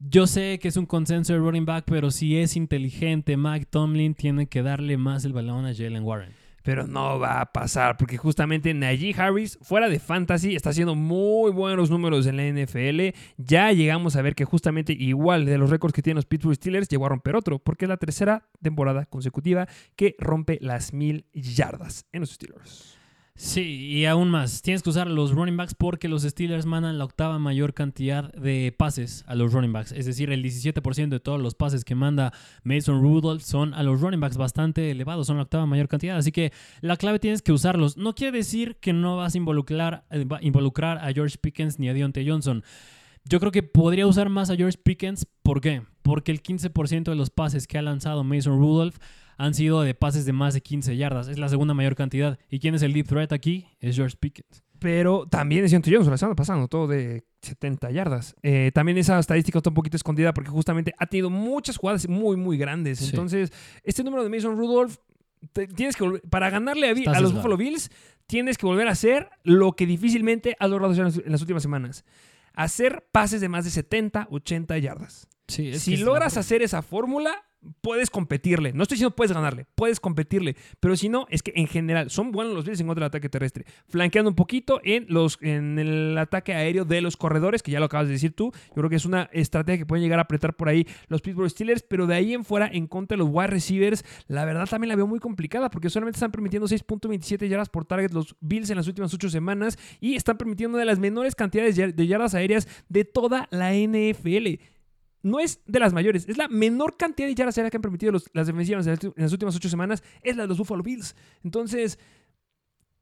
Yo sé que es un consenso de running back, pero si es inteligente, Mike Tomlin tiene que darle más el balón a Jalen Warren. Pero no va a pasar, porque justamente Najee Harris, fuera de fantasy, está haciendo muy buenos números en la NFL. Ya llegamos a ver que justamente igual de los récords que tienen los Pittsburgh Steelers, llegó a romper otro, porque es la tercera temporada consecutiva que rompe las mil yardas en los Steelers. Sí, y aún más, tienes que usar los running backs porque los Steelers mandan la octava mayor cantidad de pases a los running backs. Es decir, el 17% de todos los pases que manda Mason Rudolph son a los running backs bastante elevados, son la octava mayor cantidad. Así que la clave tienes que usarlos. No quiere decir que no vas a involucrar, eh, va- involucrar a George Pickens ni a Deontay Johnson. Yo creo que podría usar más a George Pickens. ¿Por qué? Porque el 15% de los pases que ha lanzado Mason Rudolph han sido de pases de más de 15 yardas. Es la segunda mayor cantidad. ¿Y quién es el deep threat aquí? Es George Pickens. Pero también es Johnson la semana pasada todo de 70 yardas. Eh, también esa estadística está un poquito escondida porque justamente ha tenido muchas jugadas muy, muy grandes. Sí. Entonces, este número de Mason Rudolph, te- tienes que volver- para ganarle a, los. Buffalo Bills, tienes que volver a hacer lo que difícilmente has logrado hacer en las, en las últimas semanas. Hacer pases de más de 70, 80 yardas. Sí, si logras hacer esa fórmula, puedes competirle. No estoy diciendo puedes ganarle, puedes competirle. Pero si no, es que en general son buenos los Bills en contra del ataque terrestre. Flanqueando un poquito en, los, en el ataque aéreo de los corredores, que ya lo acabas de decir tú. Yo creo que es una estrategia que pueden llegar a apretar por ahí los Pittsburgh Steelers. Pero de ahí en fuera, en contra de los wide receivers, la verdad también la veo muy complicada porque solamente están permitiendo 6.27 yardas por target los Bills en las últimas 8 semanas y están permitiendo una de las menores cantidades de de yardas aéreas de toda la NFL no es de las mayores, es la menor cantidad de yardas que han permitido los- las defensivas en las, últimas ocho semanas, es la de los Buffalo Bills. Entonces,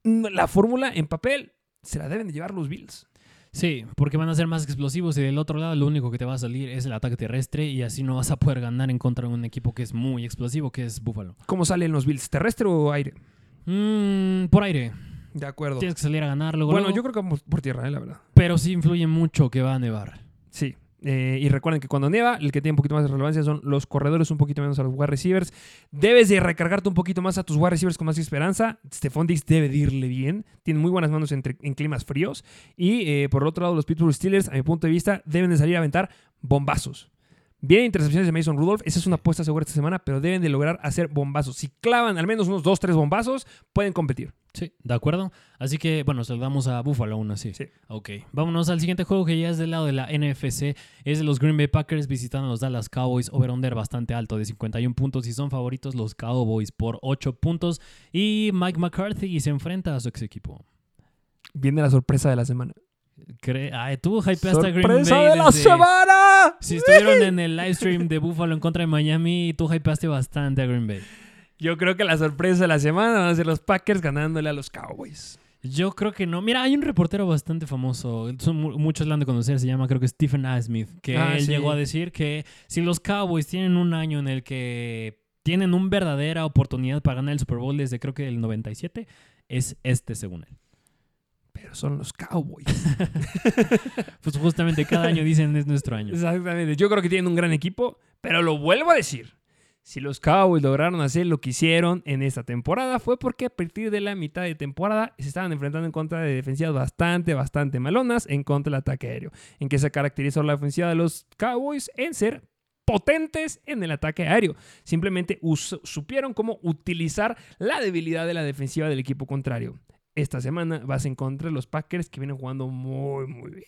mm, la fórmula en papel se la deben de llevar los Bills. Sí, porque van a ser más explosivos y del otro lado lo único que te va a salir es el ataque terrestre y así no vas a poder ganar en contra de un equipo que es muy explosivo, que es Buffalo. ¿Cómo salen los Bills? ¿Terrestre o aire? Mm, por aire. De acuerdo. Tienes que salir a ganar luego. Bueno, luego, yo creo que por tierra, eh, la verdad. Pero sí influye mucho que va a nevar. Sí. Eh, y recuerden que cuando nieva, el que tiene un poquito más de relevancia son los corredores, un poquito menos a los wide receivers. Debes de recargarte un poquito más a tus wide receivers con más esperanza. Stephon Diggs debe de irle bien. Tiene muy buenas manos entre- en climas fríos. Y eh, por otro lado, los Pittsburgh Steelers, a mi punto de vista, deben de salir a aventar bombazos. Vienen intercepciones de Mason Rudolph. Esa es una apuesta segura esta semana, pero deben de lograr hacer bombazos. Si clavan al menos unos 2-3 bombazos, pueden competir. Sí, de acuerdo. Así que, bueno, saludamos a Buffalo aún así. Sí. Ok, vámonos al siguiente juego que ya es del lado de la NFC. Es de los Green Bay Packers visitando a los Dallas Cowboys. Over-under bastante alto de 51 puntos y son favoritos los Cowboys por 8 puntos. Y Mike McCarthy se enfrenta a su ex equipo. Viene la sorpresa de la semana. Cre- Ay, tú hypeaste a Green Bay. ¡Sorpresa de la desde- semana! Si estuvieron en el live stream de Buffalo en contra de Miami, tú hypeaste bastante a Green Bay. Yo creo que la sorpresa de la semana van a ser los Packers ganándole a los Cowboys. Yo creo que no. Mira, hay un reportero bastante famoso. Son mu- muchos lo han de conocer. Se llama, creo que Stephen A. Smith. Que Ah, él sí. llegó a decir que si los Cowboys tienen un año en el que tienen una verdadera oportunidad para ganar el Super Bowl desde creo que el 97, es este, según él. Pero son los Cowboys. Pues justamente cada año dicen es nuestro año. Exactamente. Yo creo que tienen un gran equipo, pero lo vuelvo a decir. Si los Cowboys lograron hacer lo que hicieron en esta temporada fue porque a partir de la mitad de temporada se estaban enfrentando en contra de defensivas bastante, bastante malonas en contra del ataque aéreo. En que se caracterizó la ofensiva de los Cowboys en ser potentes en el ataque aéreo. Simplemente supieron cómo utilizar la debilidad de la defensiva del equipo contrario. Esta semana vas en contra de los Packers que vienen jugando muy, muy bien.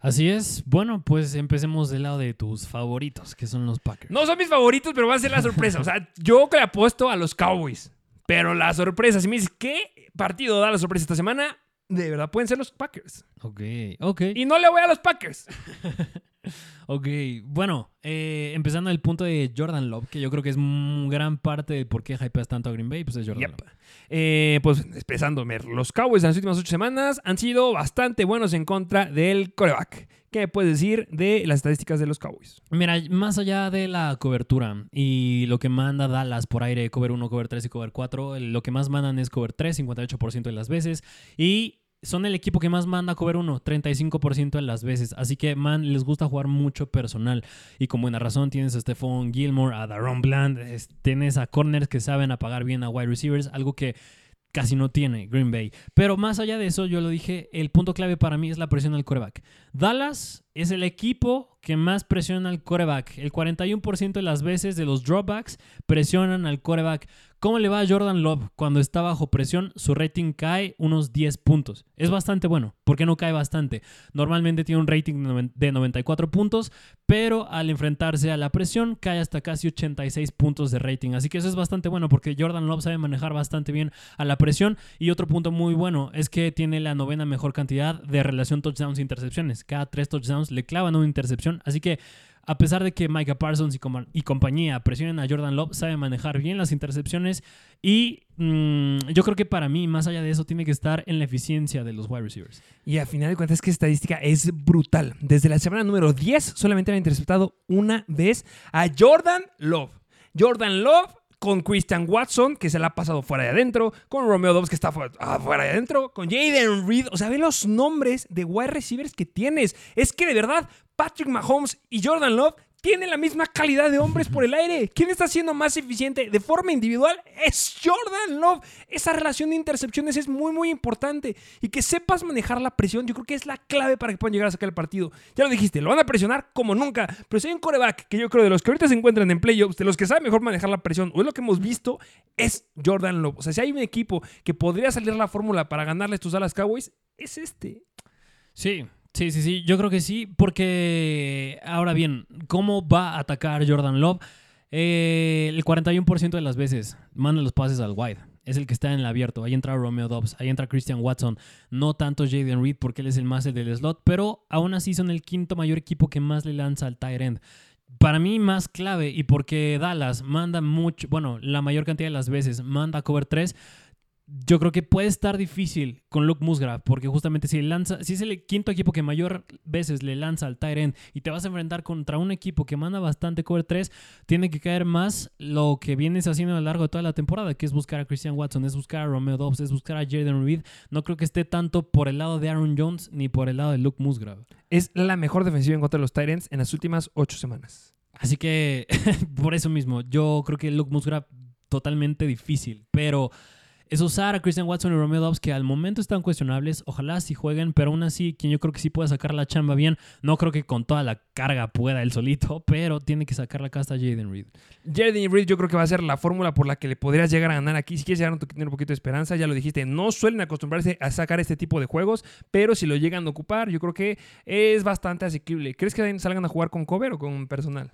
Así es. Bueno, pues empecemos del lado de tus favoritos, que son los Packers. No son mis favoritos, pero va a ser la sorpresa. O sea, yo que le apuesto a los Cowboys. Pero la sorpresa, si me dices, ¿qué partido da la sorpresa esta semana? De verdad pueden ser los Packers. Ok, ok. Y no le voy a los Packers. Ok, bueno, eh, empezando el punto de Jordan Love, que yo creo que es gran parte de por qué hypeas tanto a Green Bay, pues es Jordan Yep. Love. Eh, pues expresándome, los Cowboys en las últimas ocho semanas han sido bastante buenos en contra del coreback. ¿Qué me puedes decir de las estadísticas de los Cowboys? Mira, más allá de la cobertura y lo que manda Dallas por aire, cover 1, cover 3 y cover 4, lo que más mandan es cover 3, 58% de las veces. Y son el equipo que más manda cover 1, 35% de las veces. Así que, man, les gusta jugar mucho personal. Y con buena razón tienes a Stephon Gilmore, a Daron Bland, es- tienes a corners que saben apagar bien a wide receivers, algo que casi no tiene Green Bay. Pero más allá de eso, yo lo dije, el punto clave para mí es la presión al coreback. Dallas es el equipo que más presiona al coreback. El 41% de las veces de los dropbacks presionan al coreback. ¿Cómo le va a Jordan Love cuando está bajo presión? Su rating cae unos 10 puntos. Es bastante bueno. ¿Por qué no cae bastante? Normalmente tiene un rating de noven- de 94 puntos, pero al enfrentarse a la presión cae hasta casi 86 puntos de rating. Así que eso es bastante bueno porque Jordan Love sabe manejar bastante bien a la presión. Y otro punto muy bueno es que tiene la novena mejor cantidad de relación touchdowns e. Cada tres touchdowns le clavan una intercepción. Así que a pesar de que Micah Parsons y, compañía presionen a Jordan Love, sabe manejar bien las intercepciones. Y mm, yo creo que para mí, más allá de eso, tiene que estar en la eficiencia de los wide receivers. Y a final de cuentas que estadística es brutal. Desde la semana número 10 solamente ha interceptado una vez a Jordan Love. Jordan Love con Christian Watson, que se la ha pasado fuera de adentro, con Romeo Dobbs, que está fu- ah, fuera de adentro, con Jaden Reed. O sea, ve los nombres de wide receivers que tienes. Es que de verdad, Patrick Mahomes y Jordan Love tienen la misma calidad de hombres por el aire. ¿Quién está siendo más eficiente de forma individual? Es Jordan Love. Esa relación de intercepciones es muy, muy importante. Y que sepas manejar la presión, yo creo que es la clave para que puedan llegar a sacar el partido. Ya lo dijiste, lo van a presionar como nunca. Pero si hay un coreback que yo creo de los que ahorita se encuentran en playoffs, de los que sabe mejor manejar la presión, o es lo que hemos visto, es Jordan Love. O sea, si hay un equipo que podría salir la fórmula para ganarle a estos Dallas Cowboys, es este. Sí, sí, sí, sí. Yo creo que sí, porque ahora bien, ¿cómo va a atacar Jordan Love? Eh, el 41% de las veces manda los pases al wide. Es el que está en el abierto. Ahí entra Romeo Dobbs, ahí entra Christian Watson. No tanto Jaden Reed porque él es el más el del slot, pero aún así son el quinto mayor equipo que más le lanza al tight end. Para mí más clave y porque Dallas manda mucho, bueno, la mayor cantidad de las veces manda cover 3, yo creo que puede estar difícil con Luke Musgrave, porque justamente si lanza, si es el quinto equipo que mayor veces le lanza al tight end y te vas a enfrentar contra un equipo que manda bastante cover 3, tiene que caer más lo que vienes haciendo a lo largo de toda la temporada, que es buscar a Christian Watson, es buscar a Romeo Dobbs, es buscar a Jaden Reed. No creo que esté tanto por el lado de Aaron Jones ni por el lado de Luke Musgrave. Es la mejor defensiva en contra de los Titans en las últimas ocho semanas. Así que por eso mismo, yo creo que Luke Musgrave totalmente difícil, pero es usar a Christian Watson y Romeo Dobbs, que al momento están cuestionables. Ojalá sí jueguen, pero aún así, quien yo creo que sí puede sacar la chamba bien. No creo que con toda la carga pueda él solito, pero tiene que sacar la casta a Jaden Reed. Jaden Reed yo creo que va a ser la fórmula por la que le podrías llegar a ganar aquí. Si quieres llegar a tener un poquito de esperanza, ya lo dijiste, no suelen acostumbrarse a sacar este tipo de juegos, pero si lo llegan a ocupar, yo creo que es bastante asequible. ¿Crees que salgan a jugar con cover o con personal?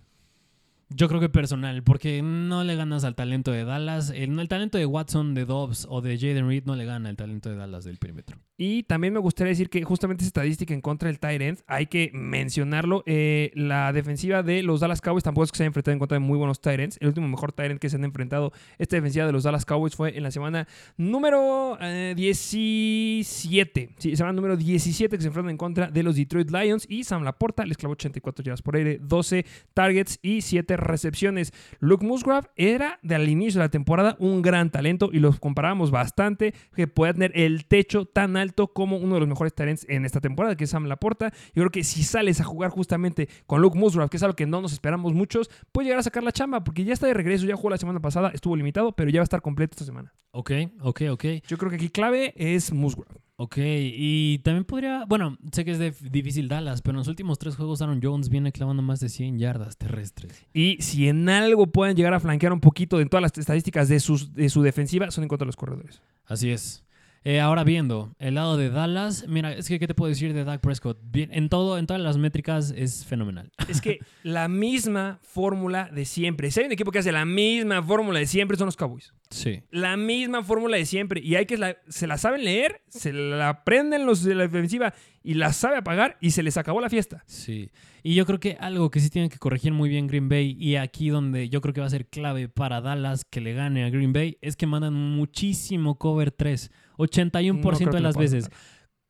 Yo creo que personal, porque no le ganas al talento de Dallas. El, talento de Watson, de Dobbs o de Jaden Reed no le gana el talento de Dallas del perímetro. Y también me gustaría decir que justamente esa estadística en contra del tight hay que mencionarlo. Eh, la defensiva de los Dallas Cowboys tampoco es que se haya enfrentado en contra de muy buenos tight El último mejor tight que se han enfrentado esta defensiva de los Dallas Cowboys fue en la semana número 17. Eh, sí, semana número 17 que se enfrentan en contra de los Detroit Lions. Y Sam Laporta les clavó 84 yardas por aire, 12 targets y 7 recepciones. Luke Musgrave era de al inicio de la temporada un gran talento y los comparamos bastante, que puede tener el techo tan alto como uno de los mejores talents en esta temporada, que es Sam Laporta. Yo creo que si sales a jugar justamente con Luke Musgrave, que es algo que no nos esperamos muchos, puede llegar a sacar la chamba, porque ya está de regreso, ya jugó la semana pasada, estuvo limitado, pero ya va a estar completo esta semana. Ok, ok, ok. Yo creo que aquí clave es Musgrave. Ok, y también podría, bueno, sé que es de difícil Dallas, pero en los últimos tres juegos Aaron Jones viene clavando más de 100 yardas terrestres. Y si en algo pueden llegar a flanquear un poquito en todas las estadísticas de, sus, de su defensiva, son en contra de los corredores. Así es. Eh, ahora viendo el lado de Dallas, mira, es que ¿qué te puedo decir de Dak Prescott? Bien, en todo, en todas las métricas es fenomenal. Es que la misma fórmula de siempre. Si hay un equipo que hace la misma fórmula de siempre, son los Cowboys. Sí. La misma fórmula de siempre. Y hay que se la saben leer, se la aprenden los de la defensiva y la sabe apagar y se les acabó la fiesta. Sí. Y yo creo que algo que sí tienen que corregir muy bien Green Bay y aquí donde yo creo que va a ser clave para Dallas que le gane a Green Bay es que mandan muchísimo cover 3. 81% de las veces.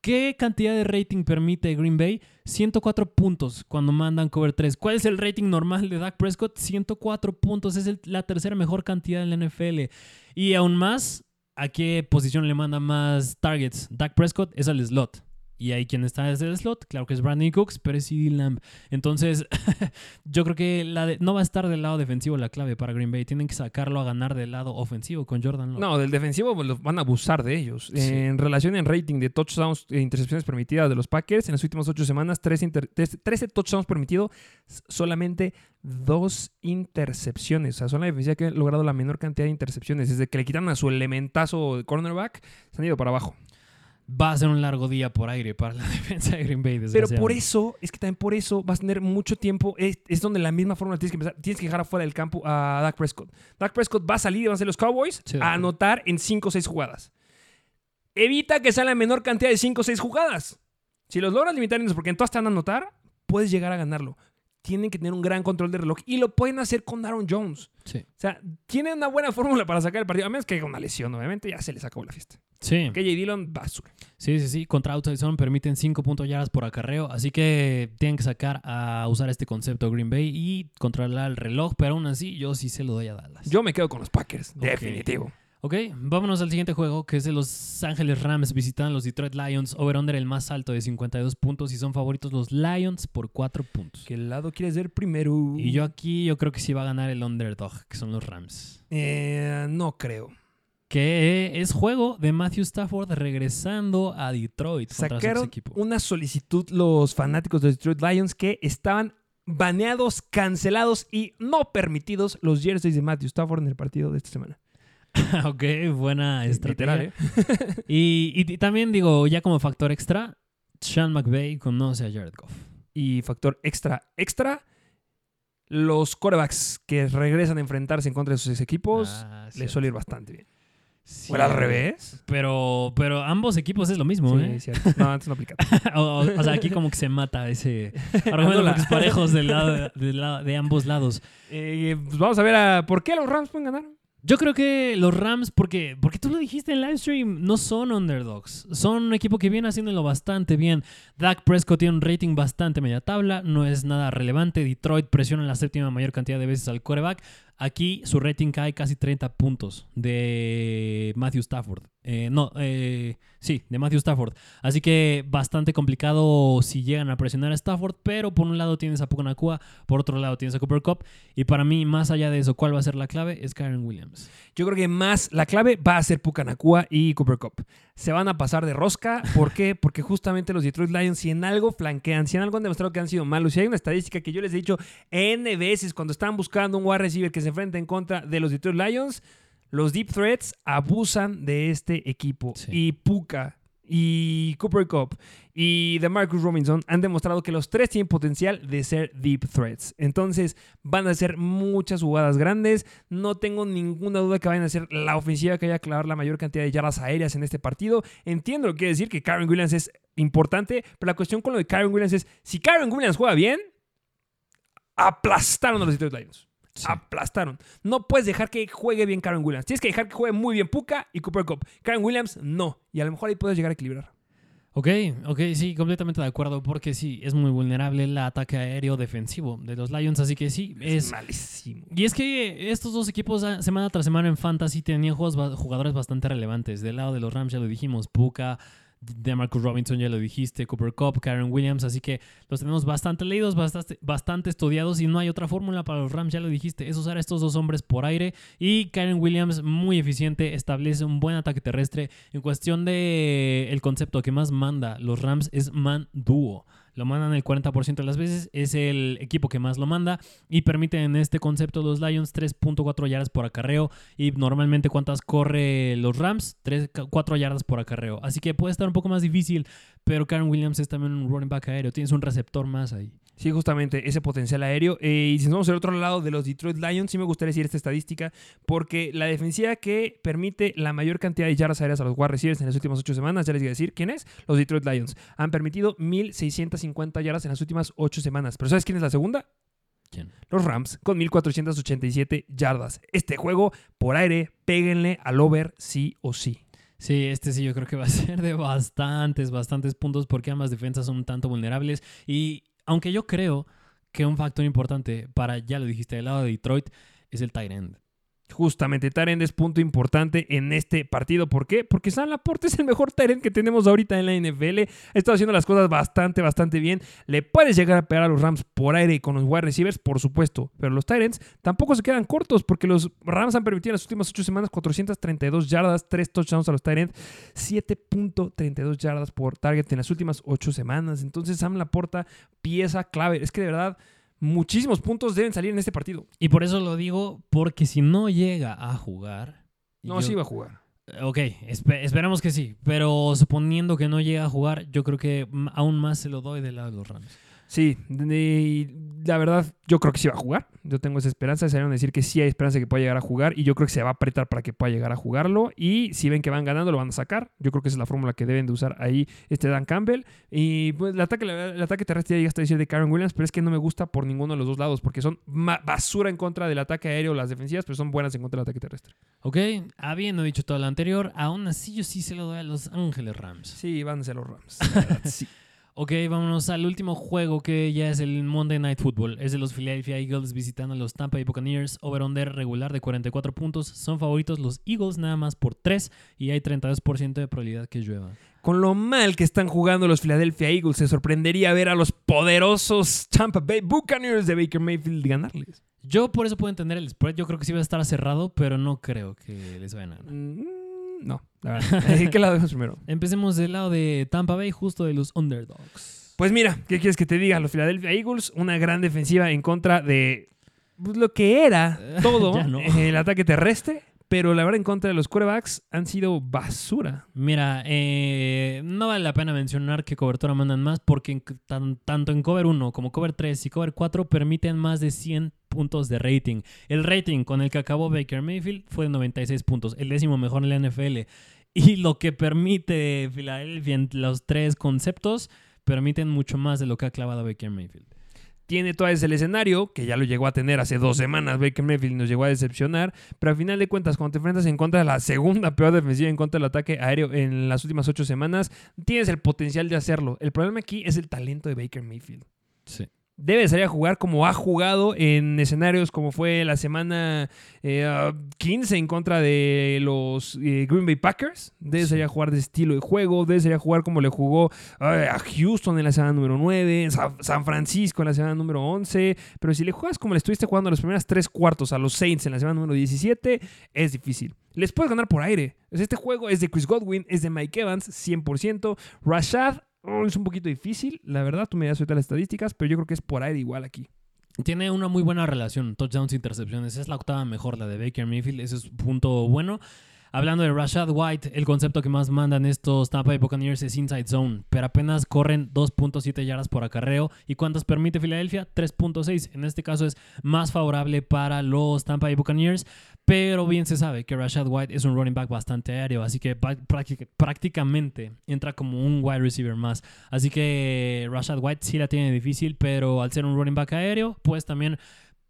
¿Qué cantidad de rating permite Green Bay? 104 puntos cuando mandan cover 3. ¿Cuál es el rating normal de Dak Prescott? 104 puntos. Es la tercera mejor cantidad en la NFL. Y aún más, ¿a qué posición le manda más targets? Dak Prescott es al slot. Y ahí quien está desde el slot, claro que es Brandon Cooks, pero es CD Lamb. Entonces, yo creo que la no va a estar del lado defensivo la clave para Green Bay. Tienen que sacarlo a ganar del lado ofensivo con Jordan No, del defensivo pues, van a abusar de ellos. En relación en rating de touchdowns e intercepciones permitidas de los Packers, en las últimas ocho semanas, 13, 13 touchdowns permitidos, solamente dos intercepciones. O sea, son la defensiva que ha logrado la menor cantidad de intercepciones. Desde que le quitaron a su elementazo de cornerback, se han ido para abajo va a ser un largo día por aire para la defensa de Green Bay. Pero por eso, es que también por eso vas a tener mucho tiempo. Es, donde la misma fórmula tienes que empezar. Tienes que dejar afuera del campo a Dak Prescott. Dak Prescott va a salir y van a ser los Cowboys a anotar en 5 o 6 jugadas. Evita que sea la menor cantidad de 5 o 6 jugadas. Si los logras limitar en eso, porque en todas te van a anotar, puedes llegar a ganarlo tienen que tener un gran control de reloj y lo pueden hacer con Aaron Jones. Sí. O sea, tienen una buena fórmula para sacar el partido, a menos que haya una lesión, obviamente, ya se les acabó la fiesta. Sí. Que J. Dillon, basura. Sí, sí, sí. Contra outside zone permiten 5 puntos yardas por acarreo, así que tienen que sacar a usar este concepto Green Bay y controlar el reloj, pero aún así yo sí se lo doy a Dallas. Yo me quedo con los Packers, definitivo. Ok, vámonos al siguiente juego, que es de Los Ángeles Rams visitan los Detroit Lions. Over-under el más alto de 52 puntos y son favoritos los Lions por 4 puntos. ¿Qué lado quieres ver primero? Y yo aquí yo creo que sí va a ganar el underdog, que son los Rams. Eh, no creo. Que es juego de Matthew Stafford regresando a Detroit. Sacaron una solicitud los fanáticos de Detroit Lions que estaban baneados, cancelados y no permitidos los jerseys de Matthew Stafford en el partido de esta semana. ok, buena estrategia. ¿eh? y, también digo, ya como factor extra, Sean McVay conoce a Jared Goff. Y factor extra, extra, los corebacks que regresan a enfrentarse en contra de sus equipos ah, les suele ir bastante bien. ¿O al revés? Pero, pero ambos equipos es lo mismo, sí, ¿eh? cierto. No, antes no aplica. o, sea, aquí como que se mata ese argumento de los parejos del lado, de, ambos lados. Eh, pues vamos a ver a, por qué los Rams pueden ganar. Yo creo que los Rams, porque, porque tú lo dijiste en live stream, no son underdogs. Son un equipo que viene haciéndolo bastante bien. Dak Prescott tiene un rating bastante media tabla, no es nada relevante. Detroit presiona la séptima mayor cantidad de veces al quarterback. Aquí su rating cae casi 30 puntos de Matthew Stafford. Eh, no, eh, sí, de Matthew Stafford. Así que bastante complicado si llegan a presionar a Stafford, pero por un lado tienes a Pucanacua, por otro lado tienes a Cooper Cup, y para mí, más allá de eso, ¿cuál va a ser la clave? Es Karen Williams. Yo creo que más la clave va a ser Pucanacua y Cooper Cup. Se van a pasar de rosca. ¿Por qué? Porque justamente los Detroit Lions, si en algo flanquean, si en algo han demostrado que han sido malos, si hay una estadística que yo les he dicho N veces cuando están buscando un wide receiver que se enfrente en contra de los Detroit Lions, los deep threats abusan de este equipo. Sí. Y Puka y Cooper Cup y de Marcus Robinson han demostrado que los tres tienen potencial de ser deep threats. Entonces van a ser muchas jugadas grandes. No tengo ninguna duda que vayan a ser la ofensiva que vaya a clavar la mayor cantidad de yardas aéreas en este partido. Entiendo lo que quiere decir que Karen Williams es importante, pero la cuestión con lo de Karen Williams es si Karen Williams juega bien, aplastaron a los Detroit Lions. Sí. Aplastaron. No puedes dejar que juegue bien Karen Williams. Tienes que dejar que juegue muy bien Puka y Cooper Cup. Karen Williams, no. Y a lo mejor ahí puedes llegar a equilibrar. Ok, ok, sí, completamente de acuerdo, porque sí, es muy vulnerable el ataque aéreo defensivo de los Lions, así que sí, Es, es... malísimo. Y es que estos dos equipos ah, semana tras semana en Fantasy tenían jugadores bastante relevantes. Del lado de los Rams ya lo dijimos, Puka, de Marcus Robinson ya lo dijiste, Cooper Cup, Karen Williams, así que los tenemos bastante leídos, bastante, bastante estudiados y no hay otra fórmula para los Rams, ya lo dijiste, es usar a estos dos hombres por aire y Karen Williams muy eficiente, establece un buen ataque terrestre. En cuestión de el concepto que más manda los Rams es man dúo. Lo mandan el 40% de las veces, es el equipo que más lo manda y permiten en este concepto los Lions 3.4 yardas por acarreo y normalmente cuántas corre los Rams, 3, 4 yardas por acarreo. Así que puede estar un poco más difícil, pero Karen Williams es también un running back aéreo, tienes un receptor más ahí. Sí, justamente ese potencial aéreo. Eh, y si nos vamos al otro lado de los Detroit Lions, sí me gustaría decir esta estadística, porque la defensiva que permite la mayor cantidad de yardas aéreas a los wide receivers en las últimas ocho semanas, ya les voy a decir quién es, los Detroit Lions. Han permitido 1.650 yardas en las últimas ocho semanas. Pero ¿sabes quién es la segunda? ¿Quién? Los Rams, con 1.487 yardas. Este juego, por aire, péguenle al over sí o sí. Sí, este sí yo creo que va a ser de bastantes, bastantes puntos porque ambas defensas son un tanto vulnerables y aunque yo creo que un factor importante para, ya lo dijiste, del lado de Detroit es el tight end. Justamente, Tyrend es punto importante en este partido. ¿Por qué? Porque Sam Laporte es el mejor Tyrend que tenemos ahorita en la NFL. Ha estado haciendo las cosas bastante, bastante bien. Le puedes llegar a pegar a los Rams por aire y con los wide receivers, por supuesto. Pero los Tyrants tampoco se quedan cortos porque los Rams han permitido en las últimas 8 semanas 432 yardas, 3 touchdowns a los Tyrants, 7.32 yardas por target en las últimas 8 semanas. Entonces, Sam Laporta, pieza clave. Es que de verdad, muchísimos puntos deben salir en este partido. Y por eso lo digo, porque si no llega a jugar... No, yo- sí va a jugar. Ok, espe- esperamos que sí, pero suponiendo que no llega a jugar, yo creo que aún más se lo doy del lado de los Rams. Sí, la verdad, yo creo que sí va a jugar. Yo tengo esa esperanza. Salieron a decir que sí hay esperanza de que pueda llegar a jugar. Y yo creo que se va a apretar para que pueda llegar a jugarlo. Y si ven que van ganando, lo van a sacar. Yo creo que esa es la fórmula que deben de usar ahí este Dan Campbell. Y pues el ataque, el ataque terrestre ya llegaste a decir de Karen Williams, pero es que no me gusta por ninguno de los dos lados. Porque son basura en contra del ataque aéreo, las defensivas, pero son buenas en contra del ataque terrestre. Ok, habiendo dicho todo lo anterior, aún así yo sí se lo doy a Los Ángeles Rams. Sí, van a ser los Rams. la verdad, sí. Ok, vámonos al último juego que ya es el Monday Night Football. Es de los Philadelphia Eagles visitando a los Tampa Bay Buccaneers. Over-under regular de 44 puntos. Son favoritos los Eagles nada más por 3 y hay 32% de probabilidad que llueva. Con lo mal que están jugando los Philadelphia Eagles, se sorprendería ver a los poderosos Tampa Bay Buccaneers de Baker Mayfield ganarles. Yo por eso puedo entender el spread. Yo creo que sí va a estar cerrado, pero no creo que les vayan a ganar. Mm, no, la verdad. ¿Qué lado vemos primero? Empecemos del lado de Tampa Bay, justo de los underdogs. Pues mira, ¿qué quieres que te diga? Los Philadelphia Eagles, una gran defensiva en contra de pues, lo que era todo no. el ataque terrestre, pero la verdad en contra de los quarterbacks han sido basura. Mira, eh, no vale la pena mencionar que cobertura mandan más porque tanto en cover 1 como cover 3 y cover 4 permiten más de 100 puntos de rating. El rating con el que acabó Baker Mayfield fue de 96 puntos, el décimo mejor en la NFL. Y lo que permite Philadelphia en los tres conceptos permiten mucho más de lo que ha clavado Baker Mayfield. Tiene todo ese escenario, que ya lo llegó a tener hace dos semanas. Baker Mayfield nos llegó a decepcionar, pero al final de cuentas, cuando te enfrentas en contra de la segunda peor defensiva en contra del ataque aéreo en las últimas ocho semanas, tienes el potencial de hacerlo. El problema aquí es el talento de Baker Mayfield. Sí. Debe salir a jugar como ha jugado en escenarios como fue la semana eh, 15 en contra de los eh, Green Bay Packers. Debe salir a jugar de estilo de juego, debe salir a jugar como le jugó eh, a Houston en la semana número 9, Sa- San Francisco en la semana número 11. Pero si le juegas como le estuviste jugando los primeros tres cuartos a los Saints en la semana número 17, es difícil. Les puedes ganar por aire. Este juego es de Chris Godwin, es de Mike Evans, 100%. Rashad oh, es un poquito difícil, la verdad. Tú me das ahorita las estadísticas, pero yo creo que es por aire igual aquí. Tiene una muy buena relación, touchdowns e intercepciones. Es la octava mejor, la de Baker Mayfield. Ese es un punto bueno. Hablando de Rashad White, el concepto que más mandan estos Tampa Bay Buccaneers es inside zone, pero apenas corren 2.7 yardas por acarreo. ¿Y cuántas permite Filadelfia? 3.6. En este caso es más favorable para los Tampa Bay Buccaneers, pero bien se sabe que Rashad White es un running back bastante aéreo, así que prácticamente entra como un wide receiver más. Así que Rashad White sí la tiene difícil, pero al ser un running back aéreo, pues también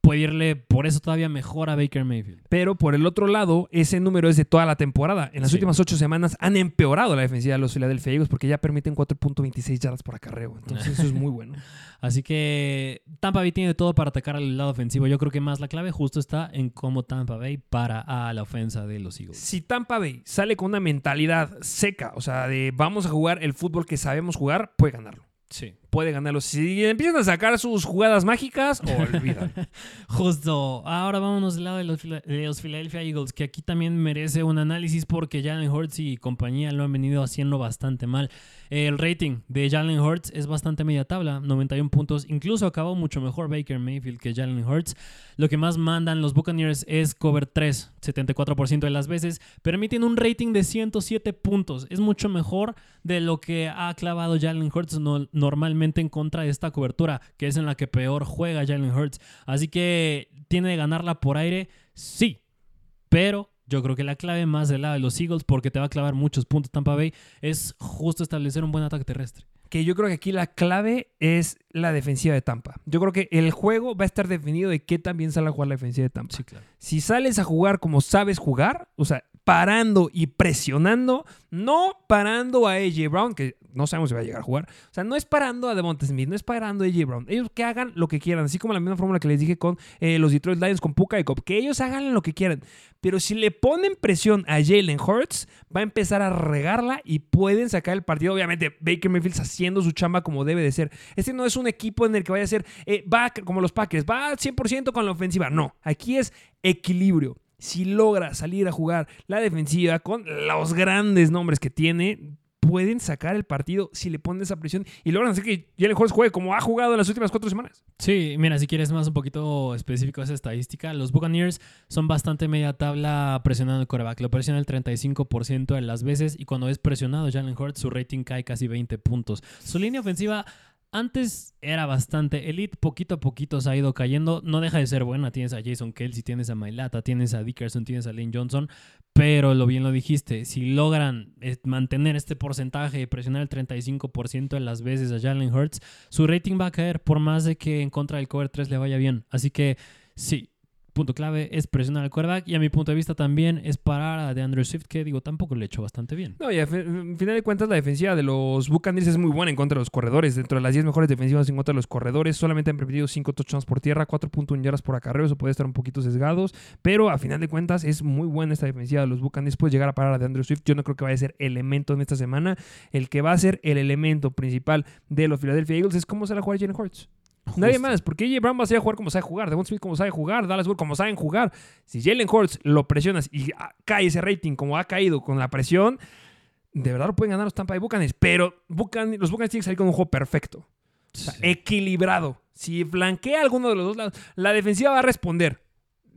puede irle por eso todavía mejor a Baker Mayfield. Pero por el otro lado, ese número es de toda la temporada. En las Sí. últimas ocho semanas han empeorado la defensiva de los Philadelphia Eagles porque ya permiten 4.26 yardas por acarreo. Entonces eso es muy bueno. Así que Tampa Bay tiene todo para atacar al lado ofensivo. Yo creo que más la clave justo está en cómo Tampa Bay para a la ofensa de los Eagles. Si Tampa Bay sale con una mentalidad seca, o sea, de vamos a jugar el fútbol que sabemos jugar, puede ganarlo. Sí. Puede ganarlo. Si empiezan a sacar sus jugadas mágicas, olvídalo. Justo. Ahora vámonos del lado de los, Phila- de los Philadelphia Eagles, que aquí también merece un análisis porque Jalen Hurts y compañía lo han venido haciendo bastante mal. El rating de Jalen Hurts es bastante media tabla, 91 puntos. Incluso acabó mucho mejor Baker Mayfield que Jalen Hurts. Lo que más mandan los Buccaneers es cover 3, 74% de las veces. Permiten un rating de 107 puntos. Es mucho mejor de lo que ha clavado Jalen Hurts no- normalmente en contra de esta cobertura, que es en la que peor juega Jalen Hurts. Así que tiene de ganarla por aire, sí. Pero yo creo que la clave más del lado de los Eagles, porque te va a clavar muchos puntos Tampa Bay, es justo establecer un buen ataque terrestre. que yo creo que aquí la clave es la defensiva de Tampa. Yo creo que el juego va a estar definido de qué tan bien sale a jugar la defensiva de Tampa. claro. Si sales a jugar como sabes jugar, o sea, parando y presionando, no parando a AJ Brown, que no sabemos si va a llegar a jugar. O sea, no es parando a Devonta Smith, no es parando a AJ Brown. Ellos que hagan lo que quieran, así como la misma fórmula que les dije con eh, los Detroit Lions, con Puka y Cop, que ellos hagan lo que quieran. Pero si le ponen presión a Jalen Hurts, va a empezar a regarla y pueden sacar el partido. Obviamente, Baker Mayfield haciendo su chamba como debe de ser. Este no es un equipo en el que vaya a ser, eh, va como los Packers, va al 100% con la ofensiva. No, aquí es equilibrio. Si logra salir a jugar la defensiva con los grandes nombres que tiene, pueden sacar el partido si le ponen esa presión y logran hacer que Jalen Hurts juegue como ha jugado en las últimas cuatro semanas. Sí, mira, si quieres más un poquito específico esa estadística, los Buccaneers son bastante media tabla presionando el coreback. Lo presiona el 35% de las veces y cuando es presionado Jalen Hurts, su rating cae casi 20 puntos. Su línea ofensiva antes era bastante elite, poquito a poquito se ha ido cayendo. No deja de ser buena. Tienes a Jason Kelsey, tienes a Mailata, tienes a Dickerson, tienes a Lane Johnson. Pero lo bien lo dijiste, si logran eh, mantener este porcentaje y presionar el 35% de las veces a Jalen Hurts, su rating va a caer por más de que en contra del cover 3 le vaya bien. Así que sí, punto clave es presionar al quarterback y a mi punto de vista también es parar a DeAndre Swift, que digo, tampoco le hecho bastante bien. No, y a fi- en final de cuentas, la defensiva de los Buccaneers es muy buena en contra de los corredores. Dentro de las 10 mejores defensivas en contra de los corredores, solamente han permitido 5 touchdowns por tierra, 4.1 yardas por acarreo. Eso puede estar un poquito sesgados, pero a final de cuentas es muy buena esta defensiva de los Buccaneers. Puede llegar a parar a DeAndre Swift. Yo no creo que vaya a ser elemento en esta semana. El que va a ser el elemento principal de los Philadelphia Eagles es cómo se la juega Jalen Hurts. Nadie más, porque AJ Brown va a a jugar como sabe jugar, Devon Smith como sabe jugar, Dallas Wood como saben jugar. Si Jalen Hurts lo presionas y cae ese rating como ha caído con la presión, de verdad lo pueden ganar los Tampa Bay Buccaneers. Pero Buccaneers- los Buccaneers tienen que salir con un juego perfecto, o sea, Sí. equilibrado. Si flanquea alguno de los dos lados, la defensiva va a responder.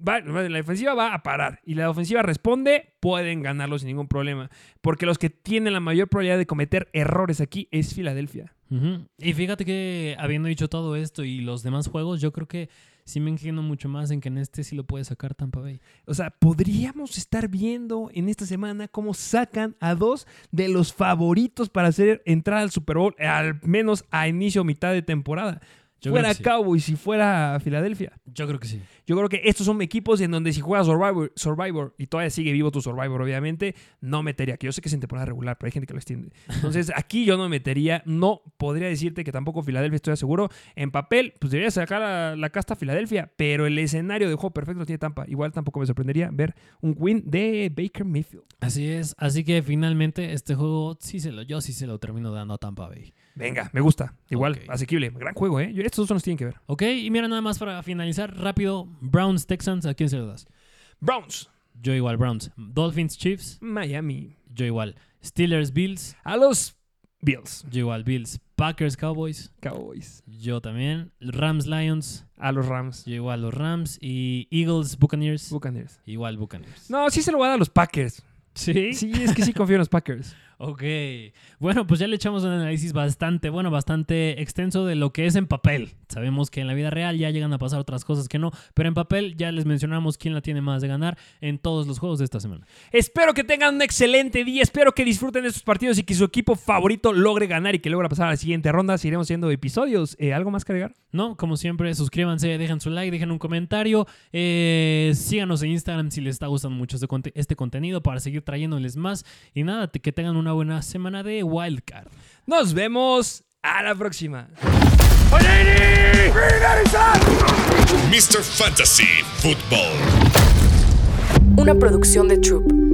Va- la defensiva va a parar y la ofensiva responde, pueden ganarlo sin ningún problema. Porque los que tienen la mayor probabilidad de cometer errores aquí es Filadelfia. Y fíjate que habiendo dicho todo esto y los demás juegos, yo creo que sí me inclino mucho más en que en este sí lo puede sacar Tampa Bay. O sea, podríamos estar viendo en esta semana cómo sacan a dos de los favoritos para hacer entrar al Super Bowl, al menos a inicio o mitad de temporada. Yo fuera sí. Cowboys y fuera Filadelfia. Yo creo que sí. Yo creo que estos son equipos en donde si juegas Survivor, Survivor y todavía sigue vivo tu Survivor, obviamente, no metería. Que yo sé que es en temporada regular, pero hay gente que lo extiende. Entonces, aquí yo no metería. No podría decirte que tampoco Filadelfia, estoy seguro. En papel, pues debería sacar la, la casta a Filadelfia, pero el escenario de juego perfecto lo tiene Tampa. Igual tampoco me sorprendería ver un win de Baker Mayfield. Así es. Así que finalmente este juego sí se lo, yo sí se lo termino dando a Tampa Bay. Venga, me gusta. Igual, asequible. Gran juego, ¿eh? Estos dos son los que tienen que ver. Ok, y mira nada más para finalizar rápido. Browns, Texans, ¿a quién se lo das? Browns, Yo igual, Browns. Dolphins, Chiefs, Miami. yo igual. Steelers, Bills, A los Bills, yo igual, Bills. Packers, Cowboys, Cowboys. yo también. Rams, Lions, A los Rams, yo igual los Rams. Y Eagles, Buccaneers, Buccaneers. igual Buccaneers. No, sí se lo voy a dar a los Packers. ¿Sí? Sí, es que sí confío en los Packers. Ok. Bueno, pues ya le echamos un análisis bastante, bueno, bastante extenso de lo que es en papel. Sabemos que en la vida real ya llegan a pasar otras cosas que no, pero en papel ya les mencionamos quién la tiene más de ganar en todos los juegos de esta semana. Espero que tengan un excelente día. Espero que disfruten de estos partidos y que su equipo favorito logre ganar y que logre pasar a la siguiente ronda. Seguiremos haciendo episodios. Eh, ¿Algo más que agregar? No, como siempre, suscríbanse, dejen su like, dejen un comentario, eh, síganos en Instagram si les está gustando mucho este, conte- este contenido para seguir trayéndoles más. Y nada, que tengan una buena semana de Wildcard. Nos vemos a la próxima. Mr. Fantasy Football. Una producción de Troop.